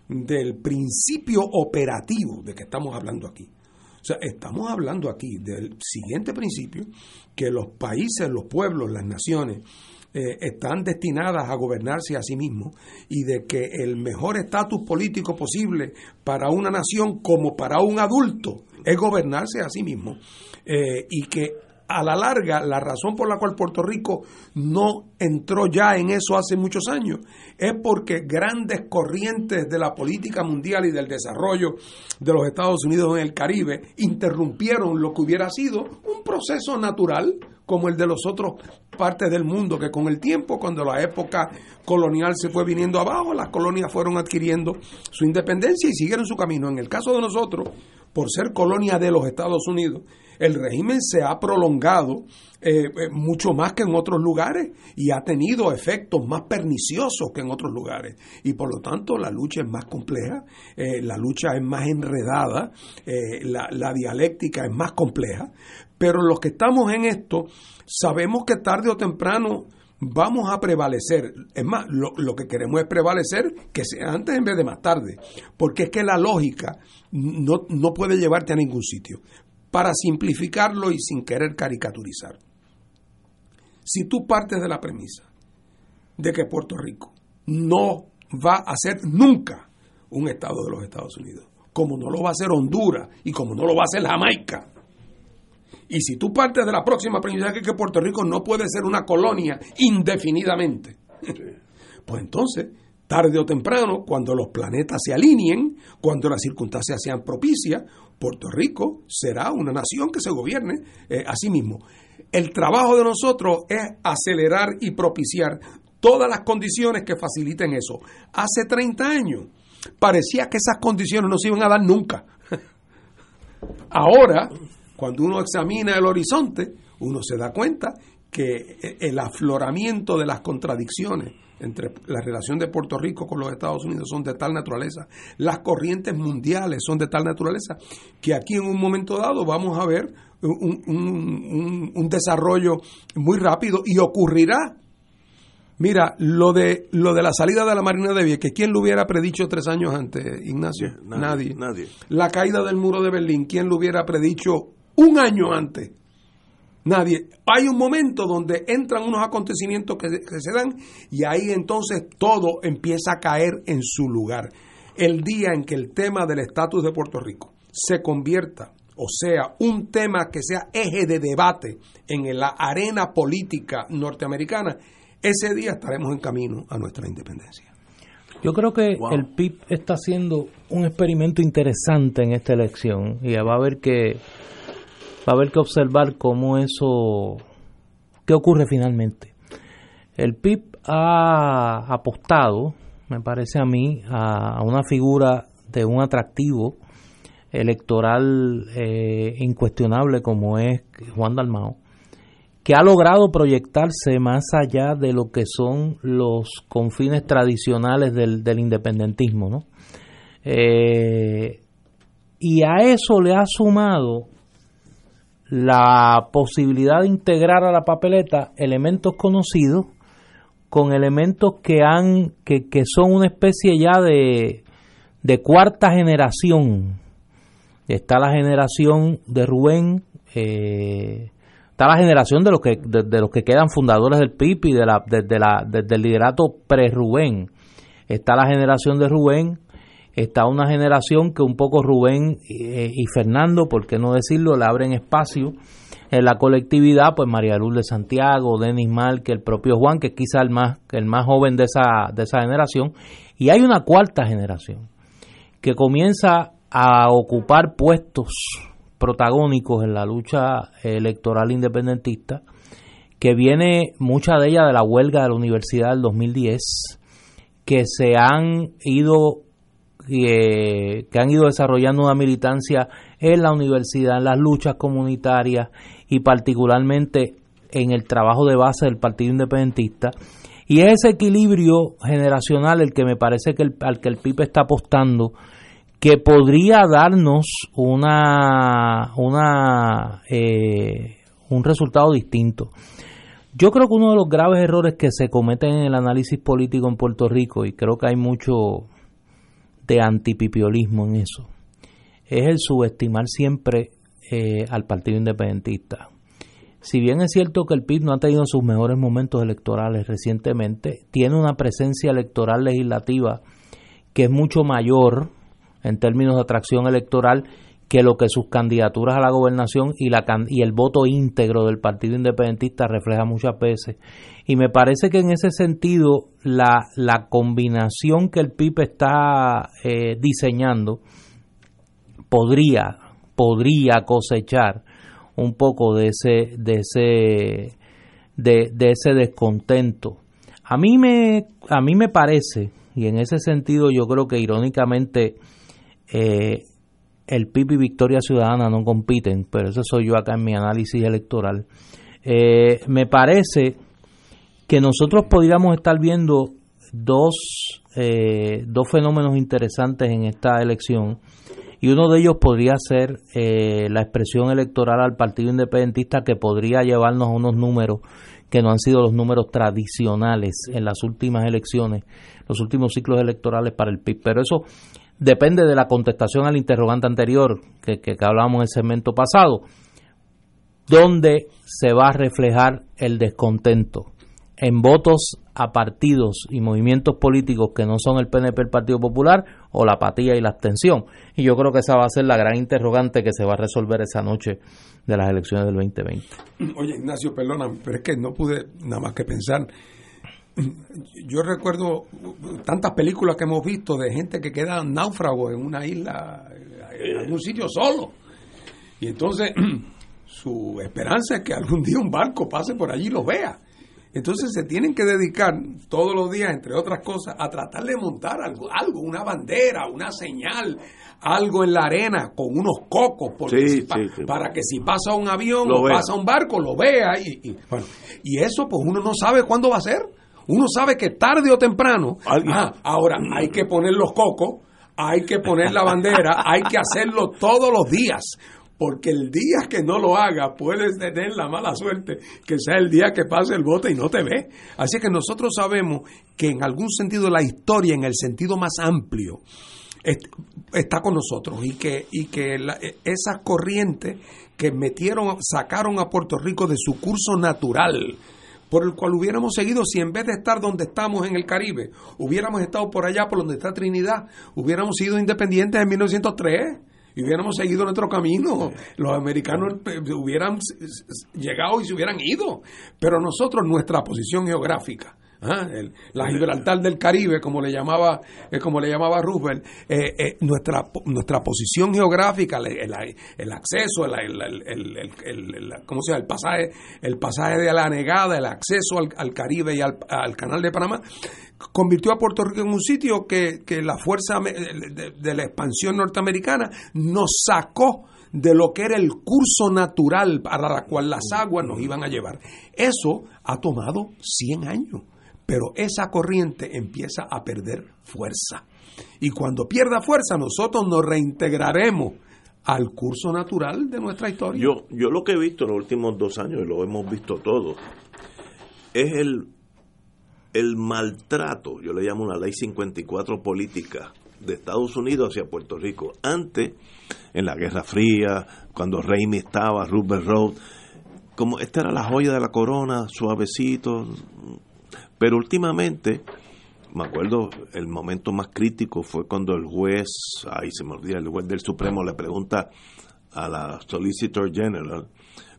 del principio operativo de que estamos hablando aquí, sea, estamos hablando aquí del siguiente principio, que los países, los pueblos, las naciones, eh, están destinadas a gobernarse a sí mismos y de que el mejor estatus político posible para una nación como para un adulto es gobernarse a sí mismo eh, y que a la larga, la razón por la cual Puerto Rico no entró ya en eso hace muchos años es porque grandes corrientes de la política mundial y del desarrollo de los Estados Unidos en el Caribe interrumpieron lo que hubiera sido un proceso natural como el de los otros partes del mundo, que con el tiempo, cuando la época colonial se fue viniendo abajo, las colonias fueron adquiriendo su independencia y siguieron su camino. En el caso de nosotros, por ser colonia de los Estados Unidos, el régimen se ha prolongado eh, eh, mucho más que en otros lugares y ha tenido efectos más perniciosos que en otros lugares. Y por lo tanto la lucha es más compleja, eh, la lucha es más enredada, la, la dialéctica es más compleja, pero los que estamos en esto sabemos que tarde o temprano vamos a prevalecer. Es más, lo, lo, que queremos es prevalecer que sea antes en vez de más tarde, porque es que la lógica no, no puede llevarte a ningún sitio para simplificarlo y sin querer caricaturizar. Si tú partes de la premisa de que Puerto Rico no va a ser nunca un Estado de los Estados Unidos, como no lo va a hacer Honduras y como no lo va a hacer Jamaica. Y si tú partes de la próxima premisa que Puerto Rico no puede ser una colonia indefinidamente, pues entonces, tarde o temprano, cuando los planetas se alineen, cuando las circunstancias sean propicias, Puerto Rico será una nación que se gobierne eh, a sí mismo. El trabajo de nosotros es acelerar y propiciar todas las condiciones que faciliten eso. Hace 30 años parecía que esas condiciones no se iban a dar nunca. (laughs) Ahora, cuando uno examina el horizonte, uno se da cuenta que el afloramiento de las contradicciones entre la relación de Puerto Rico con los Estados Unidos son de tal naturaleza, las corrientes mundiales son de tal naturaleza, que aquí en un momento dado vamos a ver un, un desarrollo muy rápido y ocurrirá Mira, lo de lo de la salida de la Marina de Vieques, ¿quién lo hubiera predicho tres años antes, Ignacio? nadie, nadie, La caída del muro de Berlín, ¿quién lo hubiera predicho un año antes? Nadie. Hay un momento donde entran unos acontecimientos que, que se dan y ahí entonces todo empieza a caer en su lugar. El día en que el tema del estatus de Puerto Rico se convierta o sea, un tema que sea eje de debate en la arena política norteamericana, ese día estaremos en camino a nuestra independencia. Yo creo que el PIB está haciendo un experimento interesante en esta elección y va a haber que a haber que observar cómo eso qué ocurre finalmente. El PIB ha apostado, me parece a mí, a, una figura de un atractivo electoral eh, incuestionable como es Juan Dalmao que ha logrado proyectarse más allá de lo que son los confines tradicionales del, independentismo. ¿no? Eh, y a eso le ha sumado la posibilidad de integrar a la papeleta elementos conocidos con elementos que han que, son una especie ya de, de cuarta generación está la generación de Rubén eh, está la generación de los que de, los que quedan fundadores del PIB y de la, de, la del liderato pre-Rubén. Está la generación de Rubén, está una generación que un poco Rubén eh, y, Fernando, por qué no decirlo, le abren espacio en la colectividad, pues María Luz de Santiago, Denis que el propio Juan, que quizá el más, el más joven de esa, de esa generación, y hay una cuarta generación que comienza a ocupar puestos protagónicos en la lucha electoral independentista, que viene mucha de ella de la huelga de la universidad del 2010, que se han ido eh, que han ido desarrollando una militancia en la universidad, en las luchas comunitarias y particularmente en el trabajo de base del Partido Independentista. Y es ese equilibrio generacional el que me parece que el, al que el PIB está apostando que podría darnos una, una eh, un resultado distinto. Yo creo que uno de los graves errores que se cometen en el análisis político en Puerto Rico, y creo que hay mucho de antipipiolismo en eso, es el subestimar siempre eh, al Partido Independentista. Si bien es cierto que el PIB no ha tenido sus mejores momentos electorales recientemente, tiene una presencia electoral legislativa que es mucho mayor en términos de atracción electoral que lo que sus candidaturas a la gobernación y, la, y el voto íntegro del Partido Independentista refleja muchas veces. Y me parece que en ese sentido la, la combinación que el PIB está eh, diseñando podría, podría cosechar un poco de ese, de ese, de, de ese descontento. A mí me, a mí me parece, y en ese sentido yo creo que irónicamente eh, el PIB y Victoria Ciudadana no compiten, pero eso soy yo acá en mi análisis electoral. Eh, me parece que nosotros podríamos estar viendo dos, eh, dos fenómenos interesantes en esta elección y uno de ellos podría ser la expresión electoral al Partido Independentista que podría llevarnos a unos números que no han sido los números tradicionales en las últimas elecciones, los últimos ciclos electorales para el PIB. Pero eso depende de la contestación al interrogante anterior que, que, hablábamos en el segmento pasado, donde se va a reflejar el descontento en votos a partidos y movimientos políticos que no son el PNP, el Partido Popular, o la apatía y la abstención. Y yo creo que esa va a ser la gran interrogante que se va a resolver esa noche de las elecciones del 2020. Oye, Ignacio, perdona, pero es que no pude nada más que pensar. Yo recuerdo tantas películas que hemos visto de gente que queda náufrago en una isla, en un sitio solo. Y entonces (clears throat) su esperanza es que algún día un barco pase por allí y los vea. Entonces se tienen que dedicar todos los días, entre otras cosas, a tratar de montar algo, algo una bandera, una señal, algo en la arena con unos cocos, porque para que si pasa un avión o pasa un barco, lo vea. Y, bueno, y eso pues uno no sabe cuándo va a ser. Uno sabe que tarde o temprano, ah, ahora hay que poner los cocos, hay que poner la bandera, (laughs) hay que hacerlo todos los días, porque el día que no lo haga puedes tener la mala suerte que sea el día que pase el bote y no te ve. Así que nosotros sabemos que en algún sentido la historia, en el sentido más amplio, está con nosotros y que, y que esas corrientes que metieron, sacaron a Puerto Rico de su curso natural, por el cual hubiéramos seguido si en vez de estar donde estamos en el Caribe, hubiéramos estado por allá, por donde está Trinidad, hubiéramos sido independientes en 1903 y hubiéramos seguido nuestro camino. Los americanos eh, hubieran llegado y se hubieran ido. Pero nosotros, nuestra posición geográfica, ¿ah? la Gibraltar del Caribe, como le llamaba, eh, como le llamaba Roosevelt, eh, nuestra, nuestra posición geográfica, el, acceso, el, ¿cómo se llama? el pasaje, el pasaje de la negada, el acceso al, Caribe y al, al canal de Panamá, convirtió a Puerto Rico en un sitio que, la fuerza de, la expansión norteamericana nos sacó de lo que era el curso natural para la cual las aguas nos iban a llevar. Eso ha tomado 100 años, pero esa corriente empieza a perder fuerza. Y cuando pierda fuerza, nosotros nos reintegraremos al curso natural de nuestra historia. Yo, yo lo que he visto en los últimos dos años, y lo hemos visto todos, es el el maltrato, yo le llamo una ley 54 política de Estados Unidos hacia Puerto Rico. Antes, en la Guerra Fría, cuando Raimi estaba, Rupert Road, como esta era la joya de la corona, suavecito, pero últimamente, me acuerdo, el momento más crítico fue cuando el juez, ahí se me olvida, el juez del Supremo le pregunta a la Solicitor General,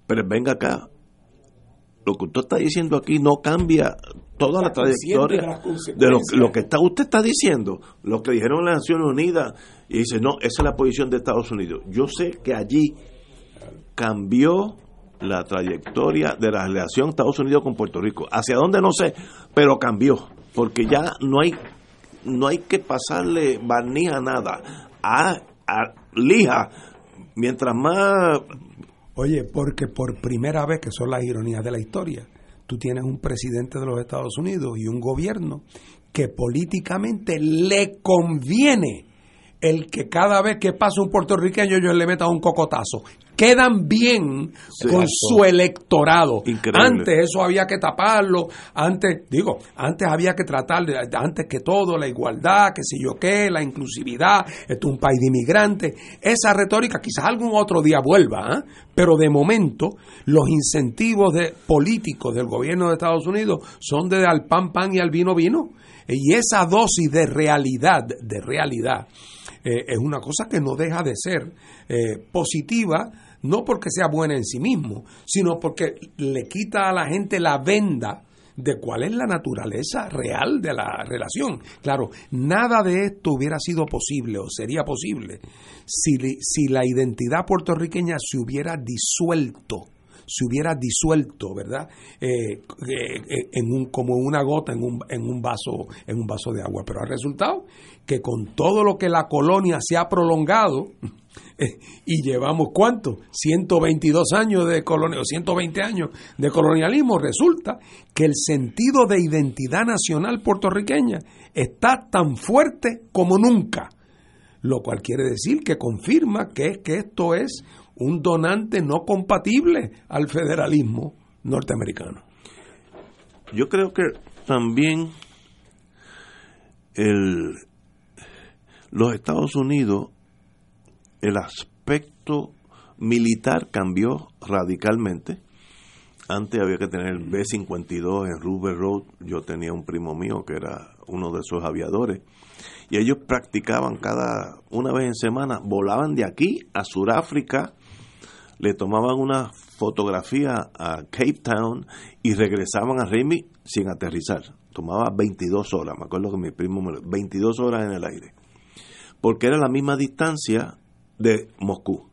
pero venga acá, lo que usted está diciendo aquí no cambia toda la, trayectoria de, lo, que está usted está diciendo, lo que dijeron las Naciones Unidas, y dice, no, esa es la posición de Estados Unidos. Yo sé que allí cambió la trayectoria de la relación Estados Unidos con Puerto Rico. ¿Hacia dónde? No sé, pero cambió, porque ya no hay no hay que pasarle barniz a nada. A, a lija, mientras más Oye, porque por primera vez, que son las ironías de la historia, tú tienes un presidente de los Estados Unidos y un gobierno que políticamente le conviene el que cada vez que pasa un puertorriqueño yo le meta un cocotazo quedan bien con su electorado. Antes eso había que taparlo, antes, digo, antes había que tratar, de, antes que todo, la igualdad, que sé yo qué, la inclusividad, esto es un país de inmigrantes. Esa retórica quizás algún otro día vuelva, ¿ah? pero de momento los incentivos de, políticos del gobierno de Estados Unidos son de al pan pan y al vino vino. Y esa dosis de realidad, de realidad, eh, es una cosa que no deja de ser eh, positiva no porque sea buena en sí mismo, sino porque le quita a la gente la venda de cuál es la naturaleza real de la relación. Claro, nada de esto hubiera sido posible o sería posible si, si la identidad puertorriqueña se hubiera disuelto se hubiera disuelto, ¿verdad? Eh, eh, en un, como una gota en un, en un vaso, en un vaso de agua. Pero ha resultado que con todo lo que la colonia se ha prolongado, (laughs) y llevamos cuánto, 122 años de colonia, 120 años de colonialismo, resulta que el sentido de identidad nacional puertorriqueña está tan fuerte como nunca, lo cual quiere decir que confirma que, que esto es un donante no compatible al federalismo norteamericano. Yo creo que también el, los Estados Unidos, el aspecto militar cambió radicalmente. antes había que tener el B-52 en Ruber Road. Yo tenía un primo mío que era uno de esos aviadores. Y ellos practicaban cada una vez en semana, volaban de aquí a Sudáfrica, le tomaban una fotografía a Cape Town y regresaban a Remy sin aterrizar. Tomaba 22 horas, me acuerdo que mi primo me 22 horas en el aire. Porque era la misma distancia de Moscú.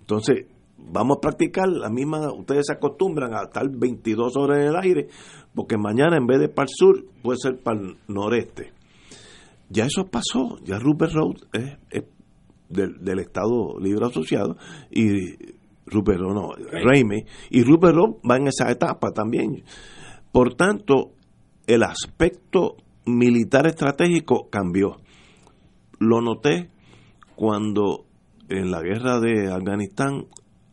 Entonces, vamos a practicar la misma, ustedes se acostumbran a estar 22 horas en el aire, porque mañana en vez de para el sur, puede ser para el noreste. Ya eso pasó, ya Rupert Road es, del, Estado Libre Asociado y Rupert no, Raimi, y Rupert Road va en esa etapa también. Por tanto, el aspecto militar estratégico cambió. Lo noté cuando en la guerra de Afganistán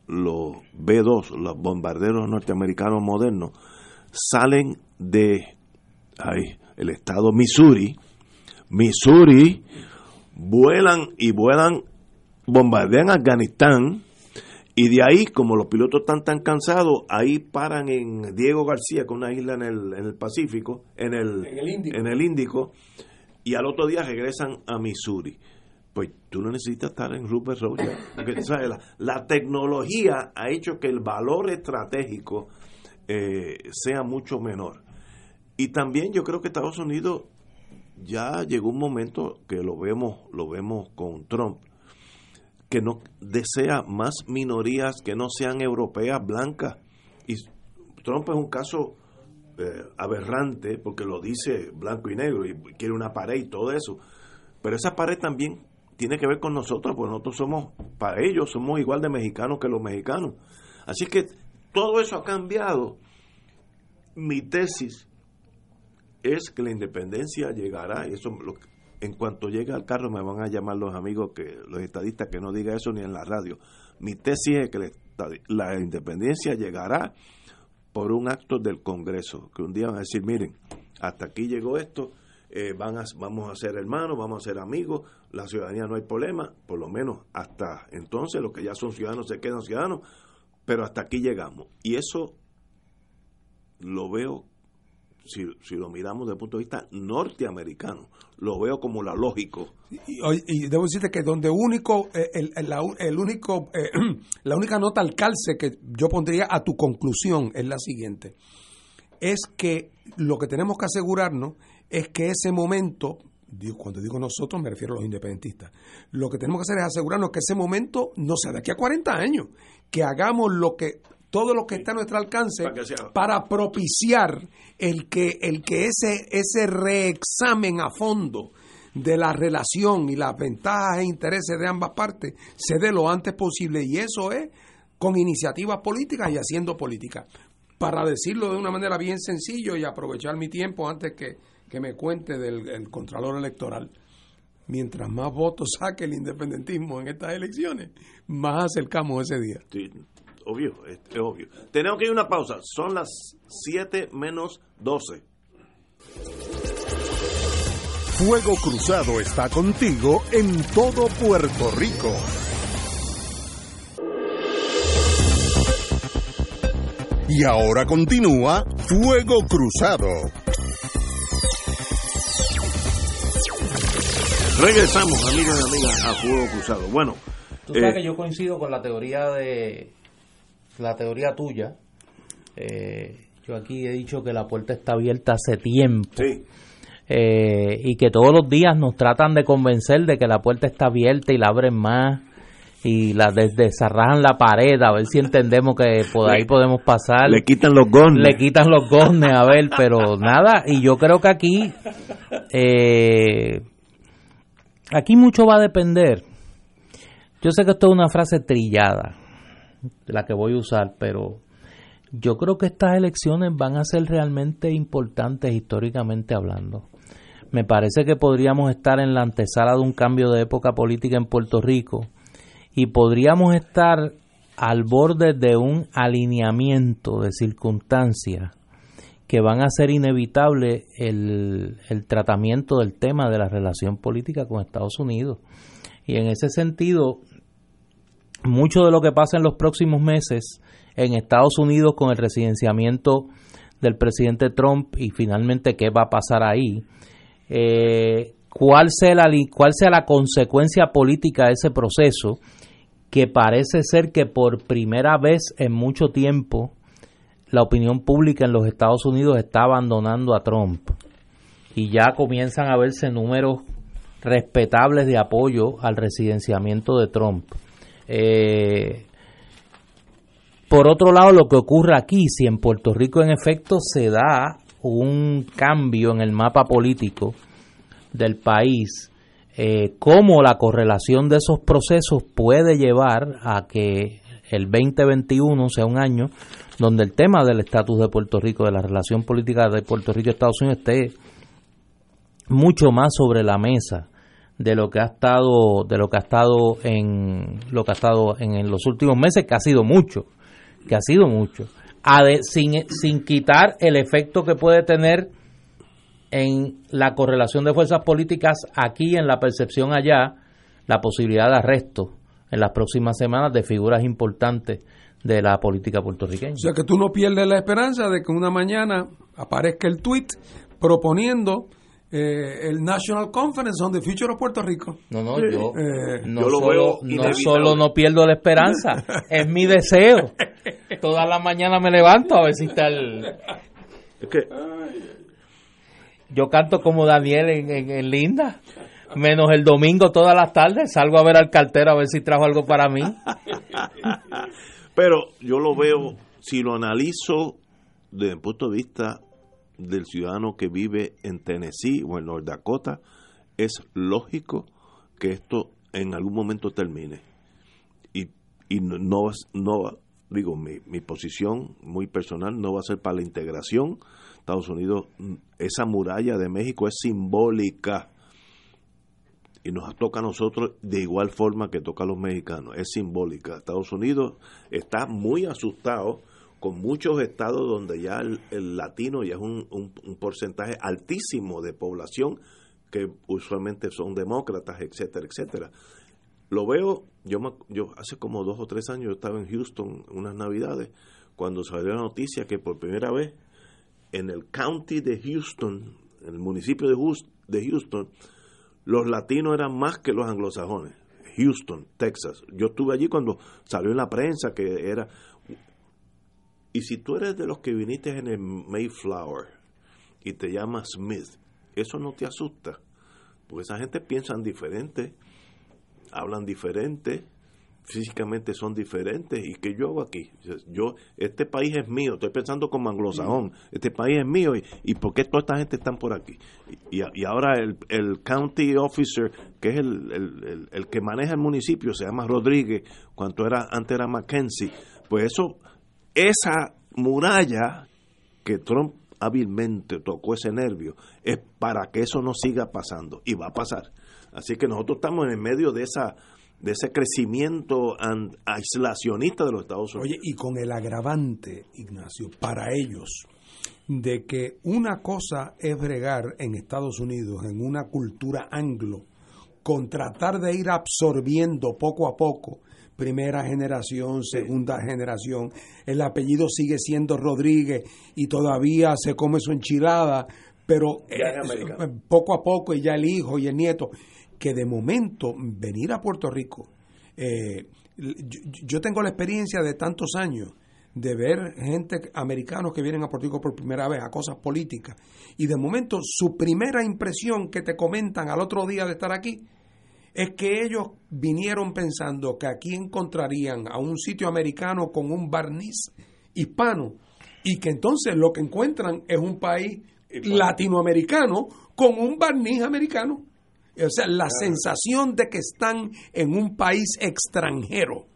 los B-2, los bombarderos norteamericanos modernos, salen de ahí, el estado Missouri, Missouri, vuelan y vuelan, bombardean Afganistán, y de ahí, como los pilotos están tan cansados, ahí paran en Diego García, que es una isla en el, en el Pacífico, en el, en el Índico, y al otro día regresan a Missouri pues tú no necesitas estar en Rupert Road La, tecnología ha hecho que el valor estratégico eh, sea mucho menor. Y también yo creo que Estados Unidos ya llegó un momento que lo vemos, lo vemos con Trump, que no desea más minorías que no sean europeas blancas. Y Trump es un caso eh, aberrante porque lo dice blanco y negro y quiere una pared y todo eso. Pero esa pared también tiene que ver con nosotros, porque nosotros somos, para ellos, somos igual de mexicanos que los mexicanos. Así que todo eso ha cambiado. Mi tesis es que la independencia llegará, y eso en cuanto llegue al carro me van a llamar los amigos, que los estadistas, que no diga eso ni en la radio. Mi tesis es que la independencia llegará por un acto del Congreso, que un día van a decir, miren, hasta aquí llegó esto, eh, van a, vamos a ser hermanos, vamos a ser amigos, la ciudadanía no hay problema, por lo menos hasta entonces los que ya son ciudadanos se quedan ciudadanos, pero hasta aquí llegamos. Y eso lo veo, si, si lo miramos desde el punto de vista norteamericano, lo veo como la lógico. Y, debo decirte que donde único, eh, el, el, único, eh, (clears throat) la única nota al calce que yo pondría a tu conclusión es la siguiente, es que lo que tenemos que asegurarnos es que ese momento, cuando digo nosotros me refiero a los independentistas, lo que tenemos que hacer es asegurarnos que ese momento no sea de aquí a 40 años, que hagamos lo que todo lo que está a nuestro alcance para, propiciar el que el que ese ese reexamen a fondo de la relación y las ventajas e intereses de ambas partes se dé lo antes posible y eso es con iniciativas políticas y haciendo política. Para decirlo de una manera bien sencillo y aprovechar mi tiempo antes que que me cuente del Contralor Electoral. Mientras más votos saque el independentismo en estas elecciones, más acercamos ese día. Sí, obvio, es, obvio. Tenemos que ir a una pausa. Son las 7 menos 12. Fuego Cruzado está contigo en todo Puerto Rico. Y ahora continúa Fuego Cruzado. Regresamos, amigos y amigas, a Fuego Cruzado. Bueno, tú sabes eh, que yo coincido con la teoría de la teoría tuya. Eh, yo aquí he dicho que la puerta está abierta hace tiempo. Sí. Eh, y que todos los días nos tratan de convencer de que la puerta está abierta y la abren más y la desarrajan la pared a ver si entendemos que por ahí podemos pasar. Le quitan los gones. Le quitan los gones, a ver, pero nada. Y yo creo que aquí eh, Aquí mucho va a depender. Yo sé que esto es una frase trillada, la que voy a usar, pero yo creo que estas elecciones van a ser realmente importantes históricamente hablando. Me parece que podríamos estar en la antesala de un cambio de época política en Puerto Rico y podríamos estar al borde de un alineamiento de circunstancias que van a ser inevitable el, el tratamiento del tema de la relación política con Estados Unidos. Y en ese sentido, mucho de lo que pasa en los próximos meses en Estados Unidos con el residenciamiento del presidente Trump y finalmente qué va a pasar ahí, eh, cuál, sea cuál sea la consecuencia política de ese proceso, que parece ser que por primera vez en mucho tiempo la opinión pública en los Estados Unidos está abandonando a Trump y ya comienzan a verse números respetables de apoyo al residenciamiento de Trump. Eh, por otro lado, lo que ocurre aquí, si en Puerto Rico en efecto se da un cambio en el mapa político del país, eh, cómo la correlación de esos procesos puede llevar a que el 2021 sea un año donde el tema del estatus de Puerto Rico, de la relación política de Puerto Rico y Estados Unidos esté mucho más sobre la mesa de lo que ha estado de lo que ha estado en lo que ha estado en, los últimos meses que ha sido mucho que ha sido mucho sin, sin quitar el efecto que puede tener en la correlación de fuerzas políticas aquí en la percepción allá la posibilidad de arresto en las próximas semanas de figuras importantes de la política puertorriqueña. O sea que tú no pierdes la esperanza de que una mañana aparezca el tweet proponiendo eh, el National Conference on the Future of Puerto Rico. No, no, yo, eh, no, solo, no solo no pierdo la esperanza, es mi deseo. Toda la mañana me levanto a ver si está el... Yo canto como Daniel en, en, Linda, menos el domingo todas las tardes, salgo a ver al cartero a ver si trajo algo para mí. Pero yo lo veo, si lo analizo desde el punto de vista del ciudadano que vive en Tennessee o en North Dakota, es lógico que esto en algún momento termine. Y, y no, no digo, mi, mi posición muy personal no va a ser para la integración. Estados Unidos, esa muralla de México es simbólica y nos toca a nosotros de igual forma que toca a los mexicanos, es simbólica. Estados Unidos está muy asustado con muchos estados donde ya el, latino ya es un, un, porcentaje altísimo de población que usualmente son demócratas, etcétera, etcétera. Lo veo, yo, yo hace como dos o tres años yo estaba en Houston unas navidades, cuando salió la noticia que por primera vez en el county de Houston, en el municipio de Houston, los latinos eran más que los anglosajones. Houston, Texas. Yo estuve allí cuando salió en la prensa que era y si tú eres de los que viniste en el Mayflower y te llamas Smith, eso no te asusta, porque esa gente piensan diferente, hablan diferente, físicamente son diferentes. ¿Y qué yo hago aquí? Yo, este país es mío, estoy pensando como anglosajón, este país es mío, ¿y, y por qué toda esta gente están por aquí? Y, y ahora el, el, county officer, que es el, el, el, que maneja el municipio, se llama Rodríguez, cuando era, antes era Mackenzie, pues eso esa muralla que Trump hábilmente tocó ese nervio es para que eso no siga pasando y va a pasar. Así que nosotros estamos en el medio de esa de ese crecimiento aislacionista de los Estados Unidos. Oye, y con el agravante, Ignacio, para ellos, de que una cosa es bregar en Estados Unidos, en una cultura anglo, con tratar de ir absorbiendo poco a poco primera generación, segunda generación, el apellido sigue siendo Rodríguez y todavía se come su enchilada, pero eh, poco a poco y ya el hijo y el nieto, que de momento venir a Puerto Rico, eh, yo, tengo la experiencia de tantos años de ver gente americanos que vienen a Puerto Rico por primera vez a cosas políticas y de momento su primera impresión que te comentan al otro día de estar aquí es que ellos vinieron pensando que aquí encontrarían a un sitio americano con un barniz hispano y que entonces lo que encuentran es un país latinoamericano con un barniz americano. O sea, la sensación de que están en un país extranjero.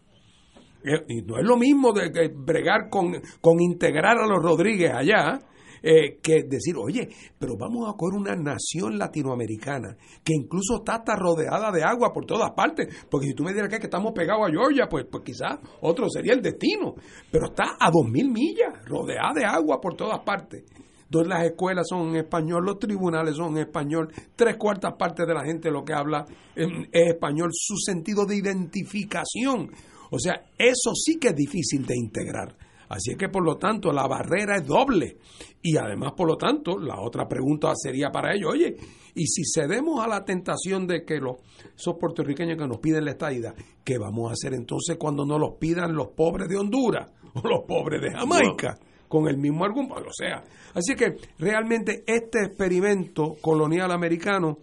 Eh, y no es lo mismo de bregar con, con integrar a los Rodríguez allá, eh, que decir, oye, pero vamos a coger una nación latinoamericana que incluso está hasta rodeada de agua por todas partes, porque si tú me dirás que, estamos pegados a Georgia, pues, pues quizás otro sería el destino, pero está a dos mil millas, rodeada de agua por todas partes donde las escuelas son en español, los tribunales son en español, tres cuartas partes de la gente lo que habla es español, su sentido de identificación O sea, eso sí que es difícil de integrar. Así es que por lo tanto la barrera es doble. Y además, por lo tanto, la otra pregunta sería para ellos, oye, y si cedemos a la tentación de que los, esos puertorriqueños que nos piden la estadía, ¿qué vamos a hacer entonces cuando nos los pidan los pobres de Honduras o los pobres de Jamaica? Con el mismo argumento, o sea, así que realmente este experimento colonial americano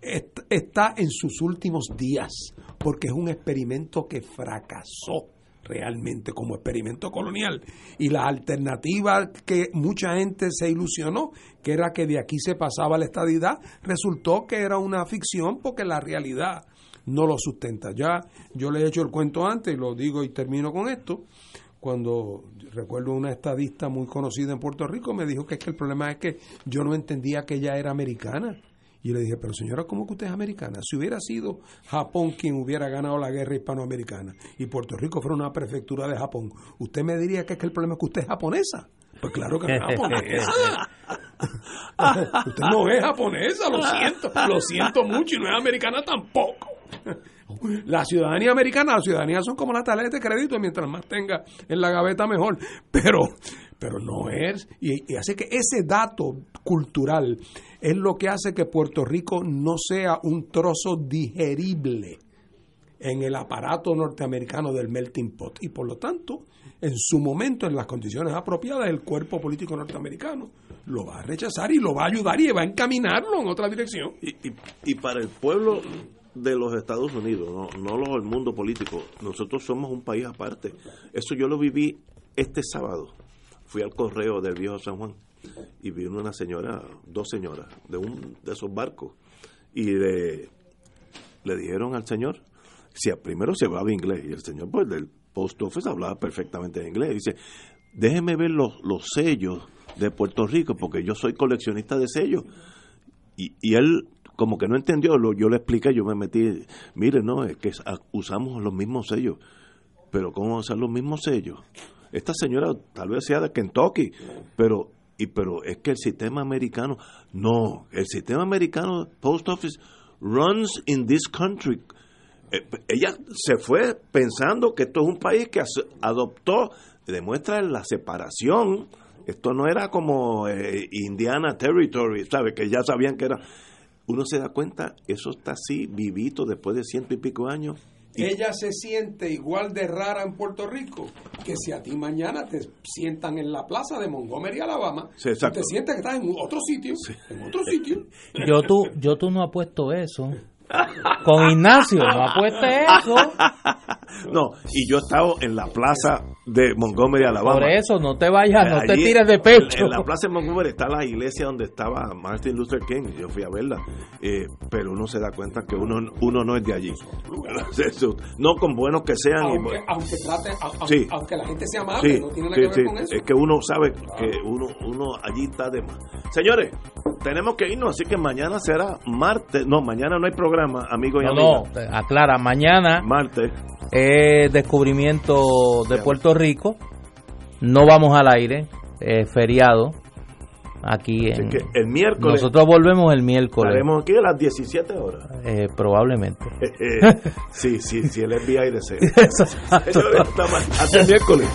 está en sus últimos días, porque es un experimento que fracasó realmente como experimento colonial. Y la alternativa que mucha gente se ilusionó, que era que de aquí se pasaba la estadidad, resultó que era una ficción porque la realidad no lo sustenta. Ya yo le he hecho el cuento antes y lo digo y termino con esto. Cuando recuerdo una estadista muy conocida en Puerto Rico me dijo que es que el problema es que yo no entendía que ella era americana y le dije, pero señora, ¿cómo que usted es americana? Si hubiera sido Japón quien hubiera ganado la guerra hispanoamericana y Puerto Rico fuera una prefectura de Japón, ¿usted me diría que es que el problema es que usted es japonesa? Pues claro que no es japonesa. (laughs) usted no es japonesa, lo siento, lo siento mucho y no es americana tampoco. La ciudadanía americana, la ciudadanía son como las tarjetas de crédito, mientras más tenga en la gaveta mejor. Pero, pero no es. Y, y hace que ese dato cultural es lo que hace que Puerto Rico no sea un trozo digerible en el aparato norteamericano del melting pot. Y por lo tanto, en su momento, en las condiciones apropiadas, el cuerpo político norteamericano lo va a rechazar y lo va a ayudar y va a encaminarlo en otra dirección. Y, para el pueblo de los Estados Unidos, no, no el mundo político, nosotros somos un país aparte. Eso yo lo viví este sábado. Fui al correo del viejo San Juan y vino una señora, dos señoras, de un de esos barcos, y le, le dijeron al señor, si primero se hablaba inglés, y el señor pues del post office hablaba perfectamente inglés, dice, déjeme ver los, los sellos de Puerto Rico, porque yo soy coleccionista de sellos, y, y él como que no entendió, lo, yo le expliqué, yo me metí, mire, no, es que usamos los mismos sellos, pero ¿cómo usar los mismos sellos? Esta señora tal vez sea de Kentucky, pero y pero es que el sistema americano, no, el sistema americano Post Office runs in this country. Eh, ella se fue pensando que esto es un país que adoptó, demuestra la separación. Esto no era como eh, Indiana Territory, ¿sabe? Que ya sabían que era. Uno se da cuenta, eso está así, vivito después de ciento y pico años ella se siente igual de rara en Puerto Rico que si a ti mañana te sientan en la plaza de Montgomery, Alabama, te sientes que estás en otro sitio, en otro sitio. (laughs) Yo tú, yo tú no apuesto eso. Con Ignacio, no apueste eso. (laughs) No, y yo he estado en la plaza de Montgomery, Alabama. Por eso, no te vayas, no te tires de pecho. En la plaza de Montgomery está la iglesia donde estaba Martin Luther King. Yo fui a verla. Eh, pero uno se da cuenta que uno, uno no es de allí. no con buenos que sean. Aunque, aunque, trate, aunque la gente sea amable, no tiene nada que ver con eso. Es que uno sabe que uno, uno allí está de más. Señores, tenemos que irnos, así que mañana será martes. No, mañana no hay programa, amigo y no, No, aclara, mañana. Martes. Descubrimiento de Puerto Rico. No vamos al aire, feriado. Aquí en, el miércoles. Nosotros volvemos el miércoles. Estaremos aquí a las 17 horas. Eh, probablemente. (laughs) sí, sí, sí, el FBI desea. (laughs) Hasta el miércoles.